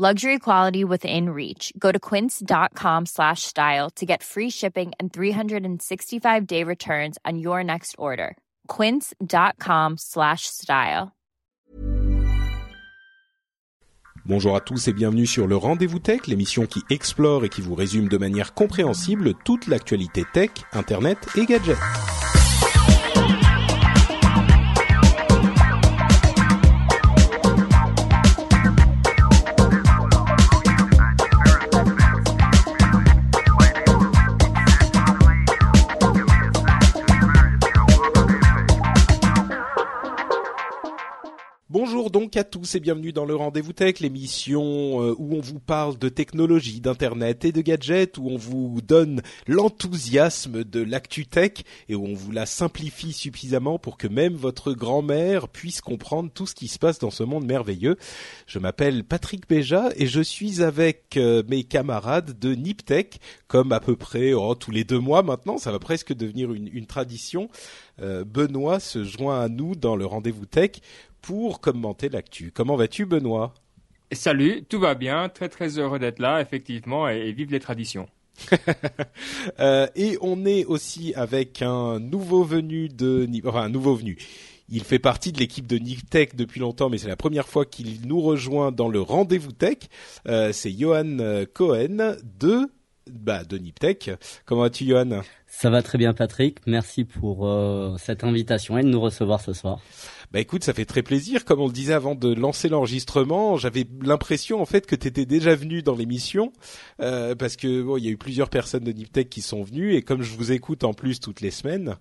Luxury quality within reach. Go to quince.com slash style to get free shipping and 365 day returns on your next order. Quince.com slash style. Bonjour à tous et bienvenue sur le Rendez-vous Tech, l'émission qui explore et qui vous résume de manière compréhensible toute l'actualité tech, internet et gadgets. Donc à tous et bienvenue dans le Rendez-vous Tech, l'émission euh, où on vous parle de technologie, d'internet et de gadgets, où on vous donne l'enthousiasme de l'actu tech et où on vous la simplifie suffisamment pour que même votre grand-mère puisse comprendre tout ce qui se passe dans ce monde merveilleux. Je m'appelle Patrick Béja et je suis avec euh, mes camarades de Niptech, comme à peu près oh, tous les deux mois maintenant, ça va presque devenir une, une tradition. Euh, Benoît se joint à nous dans le Rendez-vous Tech pour commenter l'actu. Comment vas-tu, Benoît? Salut, tout va bien, très très heureux d'être là, effectivement, et, et vive les traditions. Euh, et on est aussi avec un nouveau venu de, enfin un nouveau venu. Il fait partie de l'équipe de Niptech depuis longtemps, mais c'est la première fois qu'il nous rejoint dans le rendez-vous tech. Euh, c'est Johan euh, Cohen de, bah, de Niptech. Comment vas-tu, Johan? Ça va très bien Patrick, merci pour euh, cette invitation et de nous recevoir ce soir. Bah écoute, ça fait très plaisir. Comme on le disait avant de lancer l'enregistrement, j'avais l'impression en fait que tu étais déjà venu dans l'émission euh, parce que bon, il y a eu plusieurs personnes de Niptech qui sont venues et comme je vous écoute en plus toutes les semaines,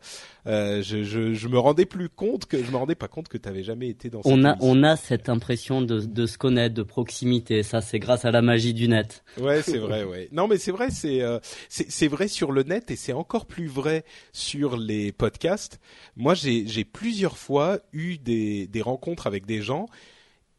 euh, je, je, je me rendais plus compte que je me rendais pas compte que tu avais jamais été dans cette On a, émission. on a cette impression de, de se connaître, de proximité, ça c'est grâce à la magie du net. Ouais, c'est vrai, ouais. Non, mais c'est vrai, c'est euh, c'est c'est vrai sur le net et c'est encore plus vrai sur les podcasts. Moi, j'ai j'ai plusieurs fois eu des rencontres avec des gens.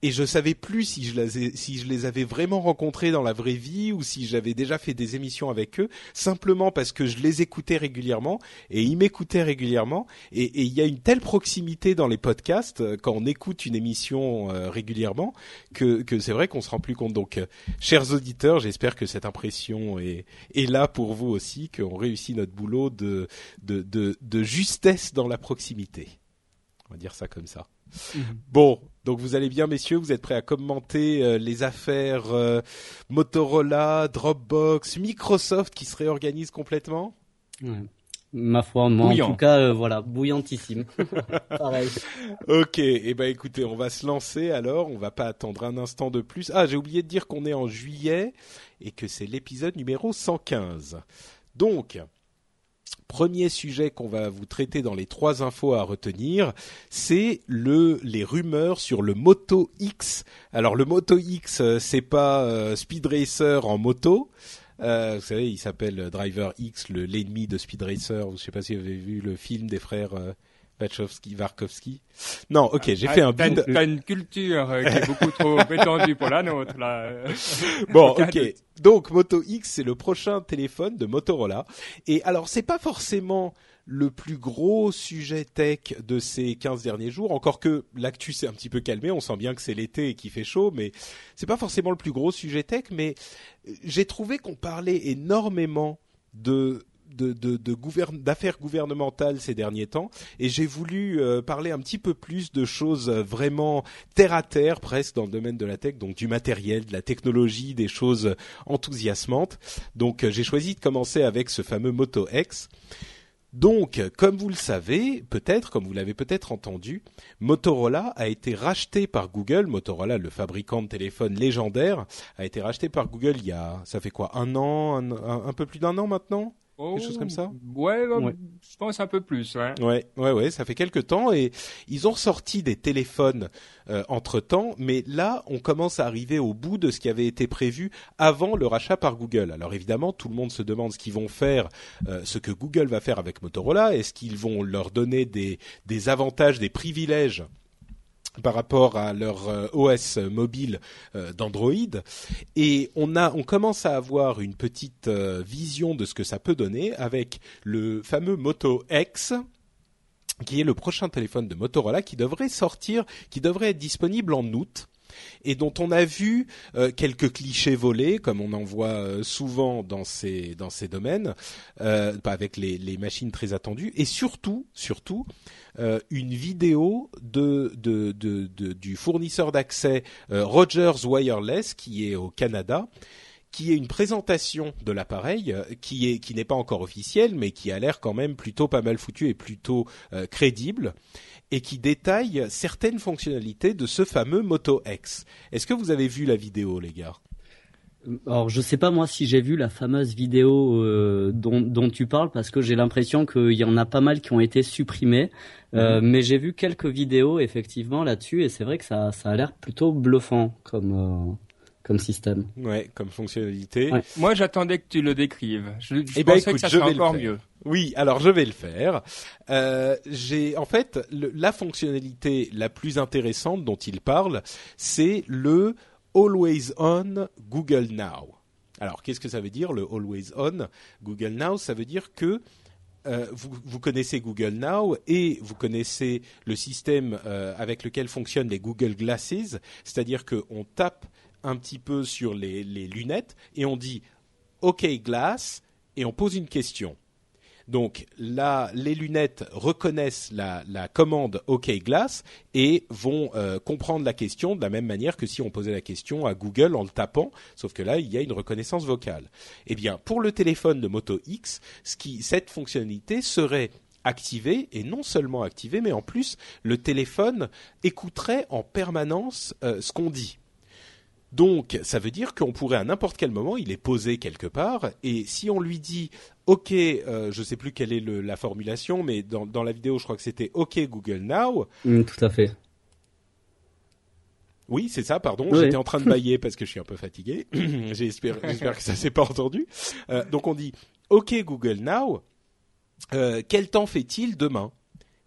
Et je savais plus si je les si je les avais vraiment rencontrés dans la vraie vie ou si j'avais déjà fait des émissions avec eux simplement parce que je les écoutais régulièrement et ils m'écoutaient régulièrement. Et il y a une telle proximité dans les podcasts euh, quand on écoute une émission euh, régulièrement que c'est vrai qu'on se rend plus compte. Donc euh, chers auditeurs j'espère que cette impression est là pour vous aussi qu'on réussit notre boulot de justesse dans la proximité on va dire ça comme ça Bon, donc vous allez bien, messieurs? Vous êtes prêts à commenter euh, les affaires euh, Motorola, Dropbox, Microsoft qui se réorganisent complètement? Ouais. Ma foi, moi Bouillant. en tout cas, euh, voilà, bouillantissime. Pareil. Ok, et ben écoutez, on va se lancer alors. On va pas attendre un instant de plus. Ah, j'ai oublié de dire qu'on est en juillet et que c'est l'épisode numéro 115. Donc, premier sujet qu'on va vous traiter dans les trois infos à retenir, c'est le les rumeurs sur le Moto X. Alors le Moto X, euh, c'est pas euh, Speed Racer en moto. Euh, vous savez, il s'appelle Driver X, le l'ennemi de Speed Racer. Je sais pas si vous avez vu le film des frères Wachowski, Varkovski. Non, ok, j'ai Ah, fait un une, t'as une culture euh, qui est beaucoup trop étendue pour la nôtre, là. Bon, ok. Donc Moto X, c'est le prochain téléphone de Motorola. Et alors, c'est pas forcément le plus gros sujet tech de ces 15 derniers jours. Encore que l'actu s'est un petit peu calmé. On sent bien que c'est l'été et qu'il fait chaud, mais c'est pas forcément le plus gros sujet tech. Mais euh, j'ai trouvé qu'on parlait énormément de de, de, d'affaires gouvernementales ces derniers temps et j'ai voulu euh, parler un petit peu plus de choses euh, vraiment terre à terre presque dans le domaine de la tech donc du matériel de la technologie des choses enthousiasmantes. Donc euh, j'ai choisi de commencer avec ce fameux Moto X. Donc, comme vous le savez, peut-être, comme vous l'avez peut-être entendu, Motorola a été racheté par Google. Motorola, le fabricant de téléphones légendaire, a été racheté par Google il y a, ça fait quoi, un an, un peu plus d'un an maintenant? Quelque chose comme ça? Ouais, je pense un peu plus. Ouais. ouais, ouais, ouais, ça fait quelques temps et ils ont sorti des téléphones euh, entre temps, mais là, on commence à arriver au bout de ce qui avait été prévu avant le rachat par Google. Alors évidemment, tout le monde se demande ce qu'ils vont faire, euh, ce que Google va faire avec Motorola. Est-ce qu'ils vont leur donner des, des avantages, des privilèges par rapport à leur euh, OS mobile euh, d'Android. Et on commence à avoir une petite euh, vision de ce que ça peut donner avec le fameux Moto X qui est le prochain téléphone de Motorola qui devrait sortir qui devrait être disponible en août et dont on a vu quelques clichés volés, comme on en voit souvent dans ces domaines, euh, avec les, machines très attendues, et surtout, surtout, euh, une vidéo du fournisseur d'accès euh, Rogers Wireless qui est au Canada qui est une présentation de l'appareil euh, qui qui n'est pas encore officielle mais qui a l'air quand même plutôt pas mal foutu et plutôt crédible et qui détaille certaines fonctionnalités de ce fameux Moto X. Est-ce que vous avez vu la vidéo les gars? Alors je sais pas moi si j'ai vu la fameuse vidéo euh, dont, dont, tu parles parce que j'ai l'impression qu'il y en a pas mal qui ont été supprimées, euh, mhm. mais j'ai vu quelques vidéos effectivement là-dessus et c'est vrai que ça, ça a l'air plutôt bluffant comme euh, comme système. Ouais, comme fonctionnalité. Moi j'attendais que tu le décrives. Je, je eh ben, pensais que ça serait encore mieux. Oui, alors je vais le faire. j'ai en fait la fonctionnalité la plus intéressante dont il parle, c'est le Always On Google Now. Alors, qu'est-ce que ça veut dire le Always On Google Now? Ça veut dire que euh, vous, connaissez Google Now et vous connaissez le système euh, avec lequel fonctionnent les Google Glasses, c'est-à-dire qu'on tape un petit peu sur les lunettes et on dit OK Glass et on pose une question. Donc là, les lunettes reconnaissent la, commande OK Glass et vont euh, comprendre la question de la même manière que si on posait la question à Google en le tapant, sauf que là, il y a une reconnaissance vocale. Eh bien, pour le téléphone de Moto X, cette fonctionnalité serait activée et non seulement activée, mais en plus, le téléphone écouterait en permanence euh, ce qu'on dit. Donc, ça veut dire qu'on pourrait à n'importe quel moment, il est posé quelque part, et si on lui dit OK, euh, je sais plus quelle est la formulation, mais dans, dans, la vidéo, je crois que c'était OK Google Now. Mm, tout à fait. Oui, c'est ça, pardon. J'étais en train de bailler parce que je suis un peu fatigué. J'espère que ça s'est pas entendu. Euh, donc on dit OK Google Now. Euh, quel temps fait-il demain?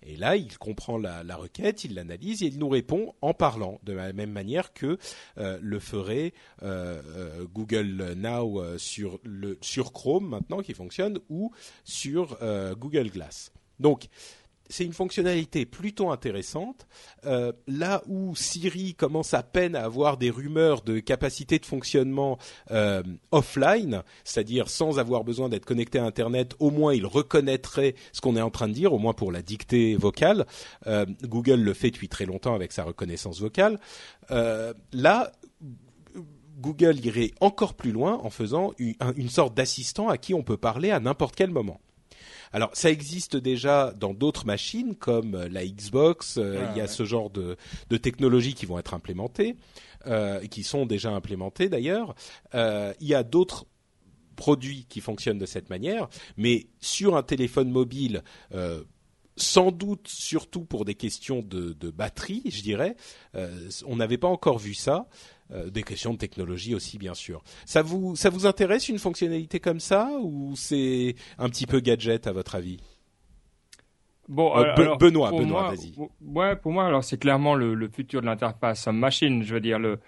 Et là, il comprend la, requête, il l'analyse et il nous répond en parlant, de la même manière que euh, le ferait euh, euh, Google Now sur, sur Chrome maintenant qui fonctionne ou sur Google Glass. Donc, c'est une fonctionnalité plutôt intéressante. Euh, là où Siri commence à peine à avoir des rumeurs de capacité de fonctionnement euh, offline, c'est-à-dire sans avoir besoin d'être connecté à Internet, au moins il reconnaîtrait ce qu'on est en train de dire, au moins pour la dictée vocale. Euh, Google le fait depuis très longtemps avec sa reconnaissance vocale. là, Google irait encore plus loin en faisant une sorte d'assistant à qui on peut parler à n'importe quel moment. Alors ça existe déjà dans d'autres machines comme euh, la Xbox. Euh, ah, il y a ce genre de, de, technologies qui vont être implémentées, euh, qui sont déjà implémentées d'ailleurs. Euh, il y a d'autres produits qui fonctionnent de cette manière, mais sur un téléphone mobile. Sans doute surtout pour des questions de, de batterie, je dirais. Euh, on n'avait pas encore vu ça. Euh, des questions de technologie aussi, bien sûr. Ça vous, ça vous intéresse une fonctionnalité comme ça ou c'est un petit peu gadget à votre avis? Bon, euh, Benoît, Benoît, vas-y. Ouais, pour moi, alors c'est clairement le, le, futur de l'interface machine. Je veux dire, le,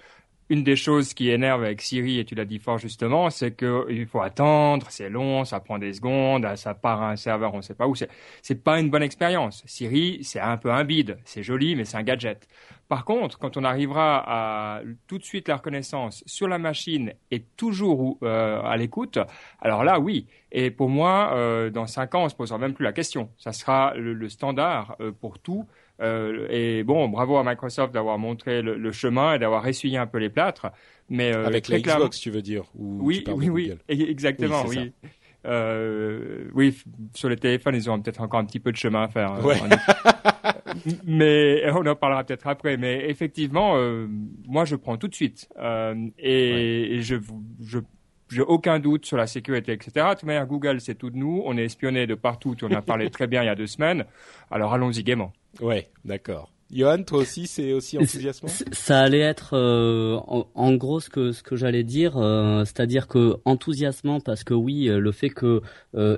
une des choses qui énerve avec Siri, et tu l'as dit fort justement, c'est qu'il faut attendre, c'est long, ça prend des secondes, ça part à un serveur, on ne sait pas où. C'est, pas une bonne expérience. Siri, c'est un peu un bide. C'est joli, mais c'est un gadget. Par contre, quand on arrivera à tout de suite la reconnaissance sur la machine et toujours euh, à l'écoute, alors là, oui. Et pour moi, euh, dans cinq ans, on se posera même plus la question. Ça sera le, standard euh, pour tout. Euh, et bon, bravo à Microsoft d'avoir montré le, chemin et d'avoir essuyé un peu les plâtres. Mais euh, avec la Xbox, tu veux dire Oui, oui, oui, exactement, oui. Euh, oui, sur les téléphones, ils ont peut-être encore un petit peu de chemin à faire. Hein. mais on en parlera peut-être après. Mais effectivement, moi, je prends tout de suite. et, je, je j'ai aucun doute sur la sécurité, etc. De toute manière, Google, c'est tout de nous. On est espionné de partout. On en a parlé très bien il y a deux semaines. Alors allons-y gaiement. Ouais, d'accord. Johan, toi aussi, c'est aussi enthousiasmant? Ça allait être euh, en, gros ce que ce que j'allais dire, euh, c'est-à-dire que enthousiasmant parce que oui, euh, le fait que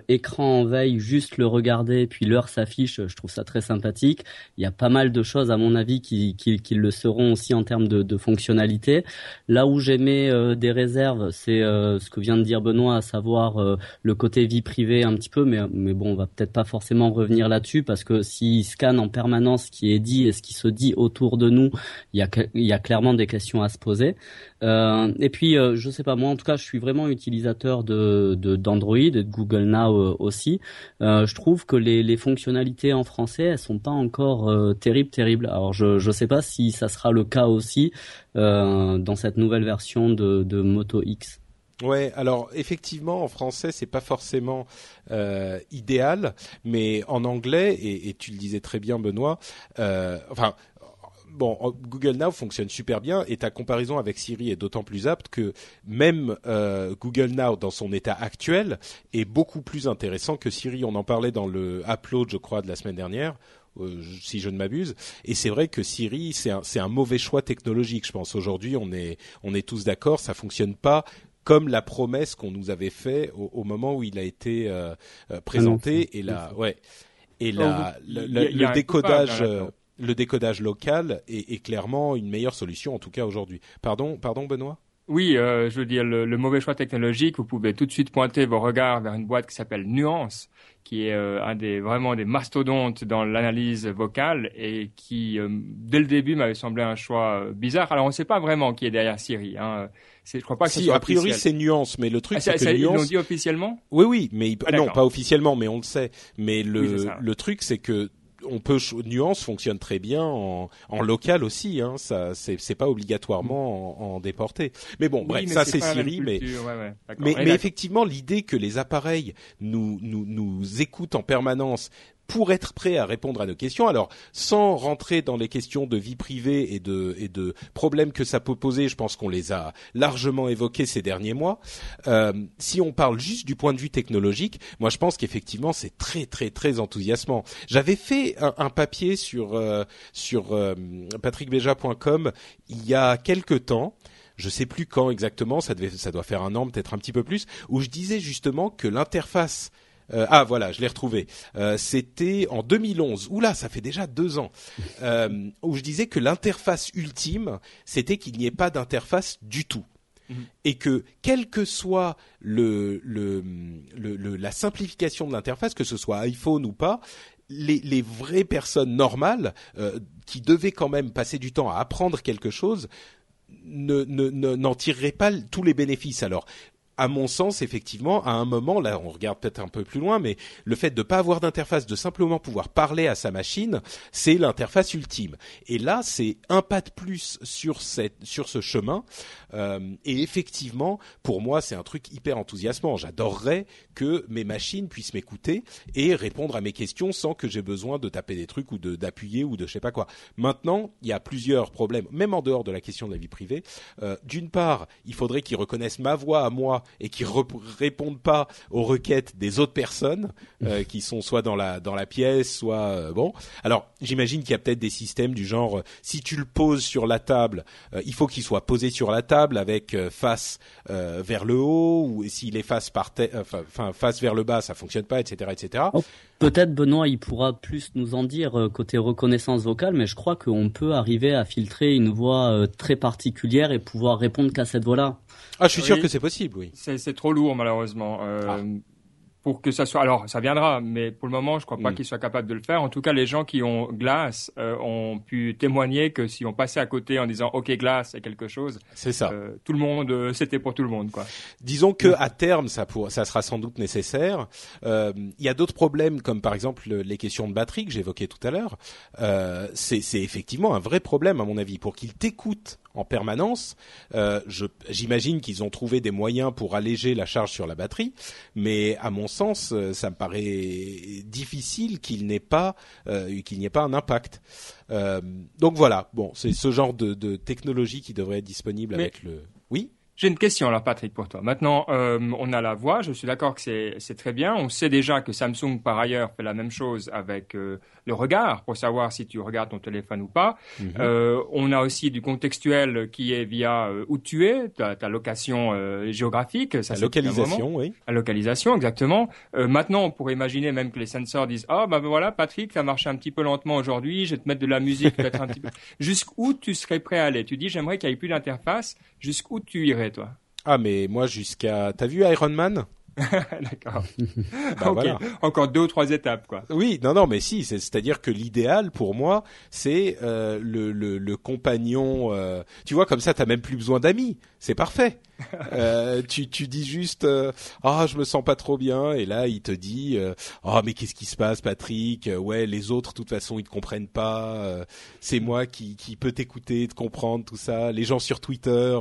écran en veille, juste le regarder puis l'heure s'affiche, je trouve ça très sympathique. Il y a pas mal de choses à mon avis qui qui, qui le seront aussi en termes de, de fonctionnalité. Là où j'aimais des réserves, c'est ce que vient de dire Benoît, à savoir le côté vie privée un petit peu, mais mais bon, on va peut-être pas forcément revenir là-dessus parce que s'il scanne en permanence ce qui est dit et ce qui se dit autour de nous, il y a, clairement des questions à se poser. Euh, et puis, euh, je sais pas, moi en tout cas, je suis vraiment utilisateur de d'Android et de Google Now euh, aussi. Euh, je trouve que les, fonctionnalités en français, elles sont pas encore terribles, terribles. Alors, je je sais pas si ça sera le cas aussi dans cette nouvelle version de Moto X. Ouais, alors effectivement en français c'est pas forcément euh, idéal, mais en anglais et, et, tu le disais très bien Benoît, euh, enfin bon Google Now fonctionne super bien et ta comparaison avec Siri est d'autant plus apte que même euh, Google Now dans son état actuel est beaucoup plus intéressant que Siri. On en parlait dans le upload je crois de la semaine dernière euh, si je ne m'abuse. Et c'est vrai que Siri, c'est un, un, mauvais choix technologique. Je pense aujourd'hui, on est, on est tous d'accord, ça fonctionne pas comme la promesse qu'on nous avait fait au, moment où il a été euh, euh, présenté et la ouais et la oh, le, décodage euh, le décodage local est, est, clairement une meilleure solution en tout cas aujourd'hui. Pardon pardon Benoît? Oui, euh, je veux dire le, le, mauvais choix technologique. Vous pouvez tout de suite pointer vos regards vers une boîte qui s'appelle Nuance, qui est euh, un des vraiment des mastodontes dans l'analyse vocale et qui euh, dès le début m'avait semblé un choix bizarre. Alors on ne sait pas vraiment qui est derrière Siri. Hein. Je crois pas que si, a priori c'est Nuance, mais le truc ah, c'est que Nuance... ils l'ont dit officiellement. Oui, oui, mais ah, non, pas officiellement, mais on le sait. Mais le le truc c'est que on peut nuance fonctionne très bien en, en local aussi. Hein, ça, c'est pas obligatoirement en, en, déporté. Mais bon, bref, ça c'est Siri. Mais mais, mais effectivement, l'idée que les appareils nous nous nous écoutent en permanence pour être prêt à répondre à nos questions. Alors, sans rentrer dans les questions de vie privée et de, et de problèmes que ça peut poser, je pense qu'on les a largement évoqués ces derniers mois. Euh, si on parle juste du point de vue technologique, moi je pense qu'effectivement c'est très très très enthousiasmant. J'avais fait un, papier sur euh, sur euh, patrickbeja.com il y a quelque temps je sais plus quand exactement, ça devait, ça doit faire un an, peut-être un petit peu plus, où je disais justement que l'interface euh, ah voilà, je l'ai retrouvé. Euh, C'était en 2011. Oula, ça fait déjà deux ans. Euh, où je disais que l'interface ultime, c'était qu'il n'y ait pas d'interface du tout. Mhm. Et que quelle que soit le, le, le, la simplification de l'interface, que ce soit iPhone ou pas, les, les vraies personnes normales qui devaient quand même passer du temps à apprendre quelque chose ne n'en ne, tireraient pas tous les bénéfices. Alors à mon sens, effectivement, à un moment, là, on regarde peut-être un peu plus loin, mais le fait de ne pas avoir d'interface, de simplement pouvoir parler à sa machine, c'est l'interface ultime. Et là, c'est un pas de plus sur cette, sur ce chemin. Euh, et effectivement, pour moi, c'est un truc hyper enthousiasmant. J'adorerais que mes machines puissent m'écouter et répondre à mes questions sans que j'ai besoin de taper des trucs ou d'appuyer ou de je sais pas quoi. Maintenant, il y a plusieurs problèmes, même en dehors de la question de la vie privée. Euh, D'une part, il faudrait qu'ils reconnaissent ma voix à moi et qui répondent pas aux requêtes des autres personnes euh, qui sont soit dans la dans la pièce, soit euh, bon. Alors j'imagine qu'il y a peut-être des systèmes du genre euh, si tu le poses sur la table, euh, il faut qu'il soit posé sur la table avec face vers le haut ou s'il est face par enfin face vers le bas, ça fonctionne pas, etc., etc. Peut-être Benoît, il pourra plus nous en dire côté reconnaissance vocale, mais je crois qu'on peut arriver à filtrer une voix très particulière et pouvoir répondre qu'à cette voix-là. Ah, je suis sûr que c'est possible, oui. C'est trop lourd, malheureusement. Euh, ah pour que ça soit. Alors, ça viendra, mais pour le moment, je crois pas mm. qu'il soit capable de le faire. En tout cas, les gens qui ont Glace euh, ont pu témoigner que si on passait à côté en disant OK Glace, c'est quelque chose. C'est ça. Euh, tout le monde, c'était pour tout le monde, quoi. Disons que à terme, ça pour, ça sera sans doute nécessaire. Il y a d'autres problèmes, comme par exemple les questions de batterie que j'évoquais tout à l'heure. c'est effectivement un vrai problème à mon avis pour qu'ils t'écoutent en permanence. Euh, J'imagine qu'ils ont trouvé des moyens pour alléger la charge sur la batterie, mais à mon sens, euh, ça me paraît difficile qu'il n'ait pas euh, qu'il n'y ait pas un impact. Euh, donc voilà, bon, c'est ce genre de, de, technologie qui devrait être disponible avec le. Oui? J'ai une question alors Patrick pour toi. Maintenant, euh, on a la voix, je suis d'accord que c'est très bien. On sait déjà que Samsung par ailleurs fait la même chose avec euh, le regard pour savoir si tu regardes ton téléphone ou pas. Mhm. euh, on a aussi du contextuel qui est via euh, où tu es, ta, ta location euh, géographique. Ça, la localisation, oui. La localisation, exactement. maintenant, on pourrait imaginer même que les sensors disent ah oh, bah voilà Patrick, ça marche un petit peu lentement aujourd'hui, je vais te mettre de la musique peut-être un petit peu. Jusqu'où tu serais prêt à aller? Tu dis j'aimerais qu'il n'y ait plus d'interface. Jusqu'où tu irais? Toi ah, mais moi, jusqu'à. T'as vu Iron Man? D'accord. Bah, Encore deux ou trois étapes, quoi. Oui, non, non, mais si. C'est-à-dire que l'idéal pour moi, c'est euh, le, le, le, compagnon. Euh, tu vois, comme ça, t'as même plus besoin d'amis. C'est parfait. euh, tu, tu dis juste euh, ah je me sens pas trop bien. Et là il te dit ah mais qu'est-ce qui se passe Patrick? Ouais les autres de toute façon ils te comprennent pas. C'est moi qui qui peut t'écouter te comprendre tout ça. Les gens sur Twitter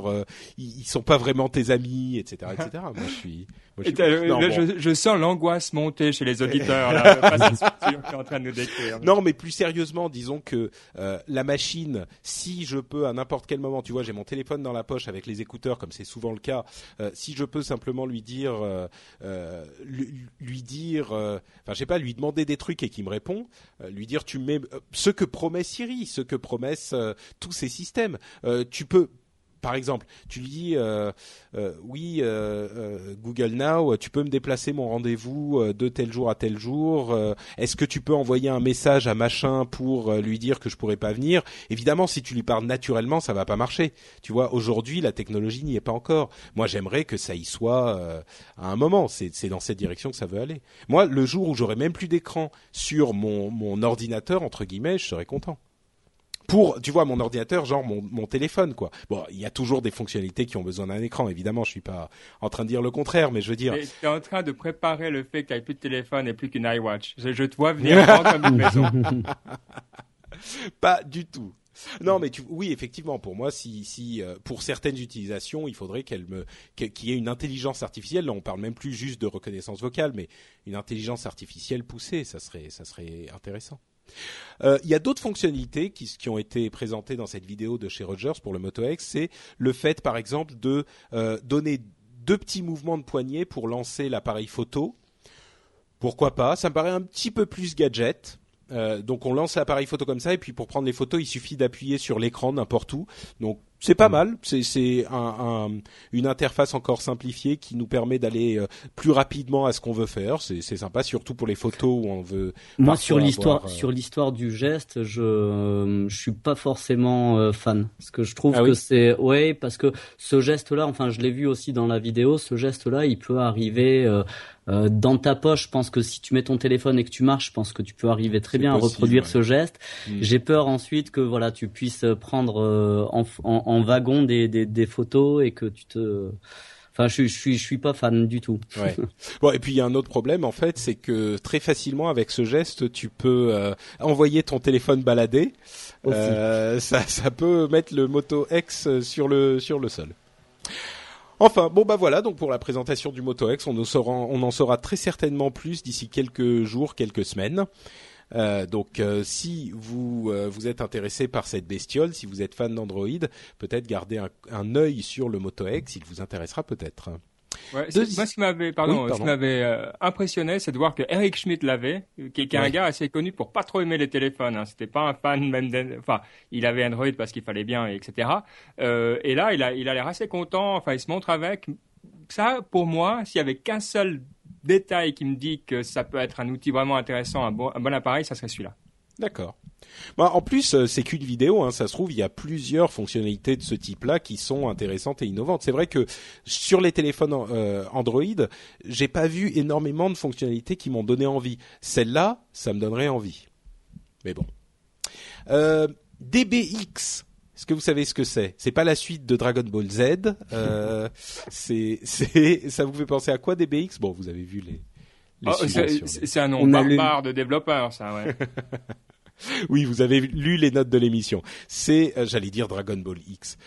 ils, ils sont pas vraiment tes amis etc etc moi je suis je, sens l'angoisse monter chez les auditeurs là, en train de nous décrire. Non, mais plus sérieusement, disons que euh, la machine, si je peux à n'importe quel moment, tu vois, j'ai mon téléphone dans la poche avec les écouteurs, comme c'est souvent le cas, euh, si je peux simplement lui dire, euh, lui, dire, enfin, je sais pas, lui demander des trucs et qu'il me répond, lui dire, tu mets ce que promet Siri, ce que promettent tous ces systèmes. tu peux par exemple, tu lui dis euh, euh, oui euh, Google Now, tu peux me déplacer mon rendez-vous de tel jour à tel jour. Est-ce que tu peux envoyer un message à machin pour lui dire que je pourrais pas venir? Évidemment, si tu lui parles naturellement, ça va pas marcher. Tu vois, aujourd'hui, la technologie n'y est pas encore. Moi, j'aimerais que ça y soit à un moment. C'est dans cette direction que ça veut aller. Moi, le jour où j'aurai même plus d'écran sur mon, mon ordinateur entre guillemets, je serais content pour, tu vois, mon ordinateur, genre mon, mon téléphone, quoi. Bon, il y a toujours des fonctionnalités qui ont besoin d'un écran, évidemment. Je suis pas en train de dire le contraire, mais je veux dire. Tu es en train de préparer le fait qu'il n'y ait plus de téléphone et plus qu'une iWatch. Je, je, te vois venir comme une maison. pas du tout. Non, mais tu, oui, effectivement, pour moi, si, si euh, pour certaines utilisations, il faudrait qu'elle me, qu'il y ait une intelligence artificielle. Là, on parle même plus juste de reconnaissance vocale, mais une intelligence artificielle poussée, ça serait, ça serait intéressant. Euh, il y a d'autres fonctionnalités qui, ont été présentées dans cette vidéo de chez Rogers pour le Moto X. C'est le fait, par exemple, de euh, donner deux petits mouvements de poignet pour lancer l'appareil photo. Pourquoi pas? Ça me paraît un petit peu plus gadget. Euh, donc on lance l'appareil photo comme ça et puis pour prendre les photos il suffit d'appuyer sur l'écran n'importe où. Donc c'est pas mal, c'est un, une interface encore simplifiée qui nous permet d'aller euh, plus rapidement à ce qu'on veut faire. C'est sympa, surtout pour les photos où on veut. Moi, sur l'histoire, euh, sur l'histoire du geste, je euh, je suis pas forcément fan, parce que je trouve ah que c'est ouais, parce que ce geste-là, enfin, je l'ai vu aussi dans la vidéo, ce geste-là, il peut arriver. Dans ta poche, je pense que si tu mets ton téléphone et que tu marches, je pense que tu peux arriver très bien à reproduire ce geste. Mm. J'ai peur ensuite que voilà, tu puisses prendre en, en, en wagon des, des, des, photos et que tu te Enfin, je, je suis, je suis pas fan du tout. Ouais. Bon, et puis il y a un autre problème en fait, c'est que très facilement avec ce geste, tu peux euh, envoyer ton téléphone balader. Euh, ça, ça peut mettre le Moto X sur le sur le sol. Enfin, bon bah voilà, donc pour la présentation du Moto X, on en saura, très certainement plus d'ici quelques jours, quelques semaines. Euh, donc euh, si vous euh, vous êtes intéressé par cette bestiole, si vous êtes fan d'Android, peut-être gardez un, un œil sur le Moto X, il vous intéressera peut-être. Ouais, moi, ce qui m'avait, pardon, Ce qui m'avait impressionné, c'est de voir que Eric Schmidt l'avait, qui, est un gars assez connu pour pas trop aimer les téléphones. Hein. C'était pas un fan même, enfin, il avait Android parce qu'il fallait bien, etc. Euh, et là, il a, il a l'air assez content. Enfin, il se montre avec. Ça, pour moi, s'il y avait qu'un seul détail qui me dit que ça peut être un outil vraiment intéressant, un bon, un bon appareil, ça serait celui-là. D'accord. Bah, en plus, euh, c'est qu'une vidéo, hein, ça se trouve, il y a plusieurs fonctionnalités de ce type-là qui sont intéressantes et innovantes. C'est vrai que sur les téléphones euh, Android, j'ai pas vu énormément de fonctionnalités qui m'ont donné envie. Celle-là, ça me donnerait envie. Mais bon. Euh, DBX, est-ce que vous savez ce que c'est? C'est pas la suite de Dragon Ball Z. Euh, c'est, c'est, ça vous fait penser à quoi DBX Bon, vous avez vu les. les oh, c'est, un nom barbare de développeur, ça. Ouais. oui, vous avez lu les notes de l'émission. C'est, euh, j'allais dire Dragon Ball X.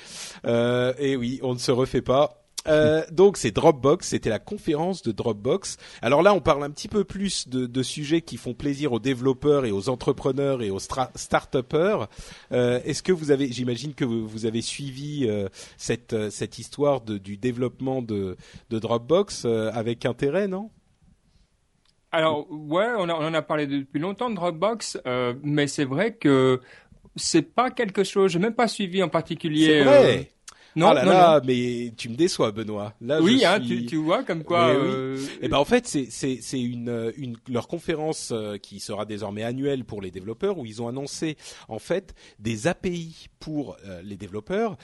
Euh, et oui, on ne se refait pas. Euh, donc c'est Dropbox, c'était la conférence de Dropbox. Alors là, on parle un petit peu plus de, de sujets qui font plaisir aux développeurs et aux entrepreneurs et aux start-upers. Euh, Est-ce que vous avez, j'imagine que vous, avez suivi euh, cette cette histoire de, du développement de, de Dropbox avec intérêt, non? Alors ouais, on, on en a parlé depuis longtemps de Dropbox, mais c'est vrai que c'est pas quelque chose. J'ai même pas suivi en particulier. C'est vrai. Non, oh là là, mais tu me déçois, Benoît. Là, oui, hein, tu, tu, vois comme quoi. Oui, euh... Et eh ben en fait, c'est c'est c'est une une leur conférence euh, qui sera désormais annuelle pour les développeurs où ils ont annoncé en fait des API pour euh, les développeurs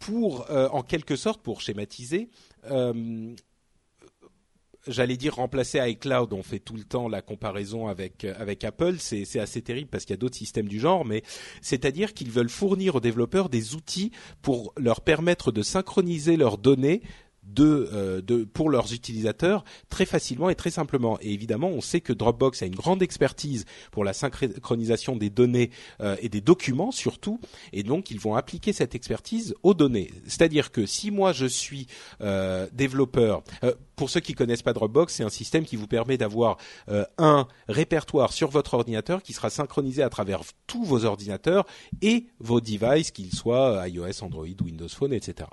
pour euh, en quelque sorte pour schématiser j'allais dire remplacer iCloud, on fait tout le temps la comparaison avec euh, avec Apple, c'est assez terrible parce qu'il y a d'autres systèmes du genre, mais c'est-à-dire qu'ils veulent fournir aux développeurs des outils pour leur permettre de synchroniser leurs données de, euh, de, pour leurs utilisateurs très facilement et très simplement. Et évidemment, on sait que Dropbox a une grande expertise pour la synchronisation des données euh, et des documents surtout, et donc ils vont appliquer cette expertise aux données. C'est-à-dire que si moi je suis euh, développeur, pour ceux qui connaissent pas Dropbox, c'est un système qui vous permet d'avoir un répertoire sur votre ordinateur qui sera synchronisé à travers tous vos ordinateurs et vos devices, qu'ils soient iOS, Android, Windows Phone, etc.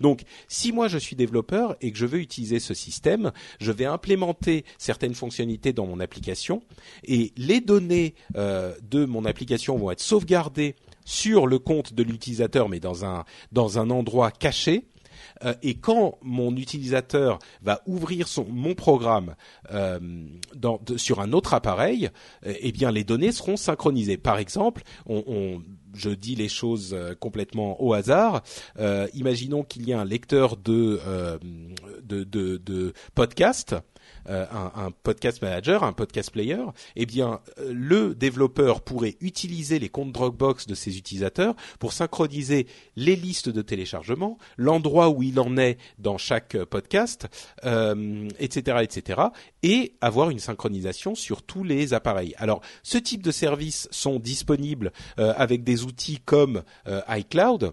Donc, si moi je suis développeur et que je veux utiliser ce système, je vais implémenter certaines fonctionnalités dans mon application et les données euh, de mon application vont être sauvegardées sur le compte de l'utilisateur, mais dans un dans un endroit caché euh, et quand mon utilisateur va ouvrir son, mon programme euh, dans, sur un autre appareil, eh bien les données seront synchronisées. Par exemple, on, on je dis les choses euh, complètement au hasard. Euh, imaginons qu'il y a un lecteur de, euh, de, de, de podcast euh, un, podcast manager, un podcast player, eh bien euh, le développeur pourrait utiliser les comptes Dropbox de ses utilisateurs pour synchroniser les listes de téléchargement, l'endroit où il en est dans chaque podcast, euh, etc., etc., et avoir une synchronisation sur tous les appareils. Alors, ce type de services sont disponibles avec des outils comme iCloud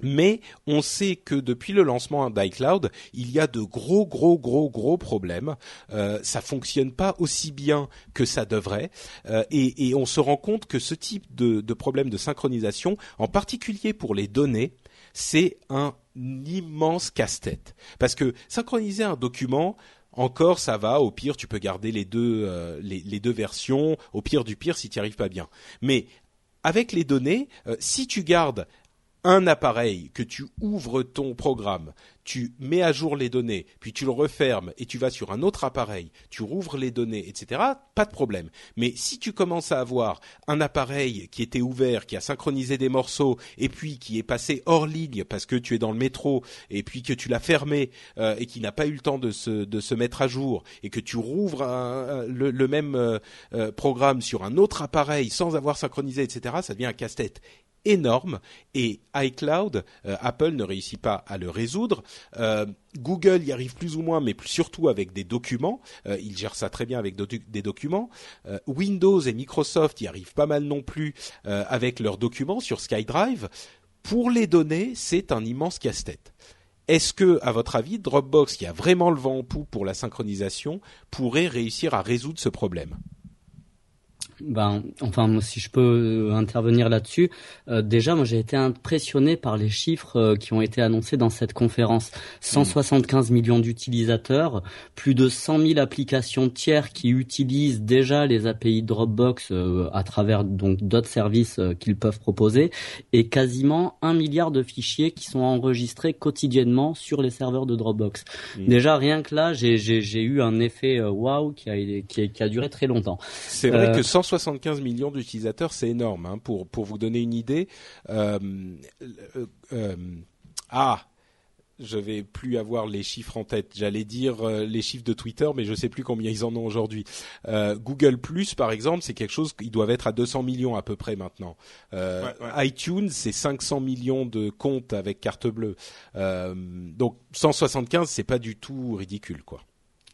mais on sait que depuis le lancement d'iCloud, il y a de gros, gros, gros, gros problèmes. Euh, ça fonctionne pas aussi bien que ça devrait, euh, et, on se rend compte que ce type de, de problème de synchronisation, en particulier pour les données, c'est un immense casse-tête. Parce que synchroniser un document, encore ça va, au pire tu peux garder les deux, euh, les, les, deux versions, au pire du pire si tu n'y arrives pas bien. Mais avec les données, euh, si tu gardes un appareil, que tu ouvres ton programme, tu mets à jour les données, puis tu le refermes et tu vas sur un autre appareil, tu rouvres les données, etc., pas de problème. Mais si tu commences à avoir un appareil qui était ouvert, qui a synchronisé des morceaux, et puis qui est passé hors ligne parce que tu es dans le métro, et puis que tu l'as fermé euh, et qui n'a pas eu le temps de se, de se mettre à jour, et que tu rouvres le, même euh, euh, programme sur un autre appareil sans avoir synchronisé, etc., ça devient un casse-tête énorme et iCloud, euh, Apple ne réussit pas à le résoudre. Euh, Google y arrive plus ou moins, mais surtout avec des documents. Euh, il gère ça très bien avec des documents. Euh, Windows et Microsoft y arrivent pas mal non plus avec leurs documents sur SkyDrive. Pour les données, c'est un immense casse-tête. Est-ce que, à votre avis, Dropbox, qui a vraiment le vent en pouls pour la synchronisation, pourrait réussir à résoudre ce problème? Ben, enfin, si je peux euh, intervenir là-dessus, euh, déjà, moi, j'ai été impressionné par les chiffres euh, qui ont été annoncés dans cette conférence. 175 millions d'utilisateurs, plus de 100 000 applications tiers qui utilisent déjà les API Dropbox à travers donc d'autres services qu'ils peuvent proposer, et quasiment un milliard de fichiers qui sont enregistrés quotidiennement sur les serveurs de Dropbox. Mm. Déjà, rien que là, j'ai eu un effet waouh qui a, qui, qui a duré très longtemps. C'est vrai que 175 millions d'utilisateurs, c'est énorme. Hein, pour pour vous donner une idée. Euh, euh, euh, ah, je vais plus avoir les chiffres en tête. J'allais dire les chiffres de Twitter, mais je sais plus combien ils en ont aujourd'hui. Google Plus, par exemple, c'est quelque chose qu'ils doivent être à 200 millions à peu près maintenant. iTunes, c'est 500 millions de comptes avec carte bleue. donc 175, c'est pas du tout ridicule, quoi.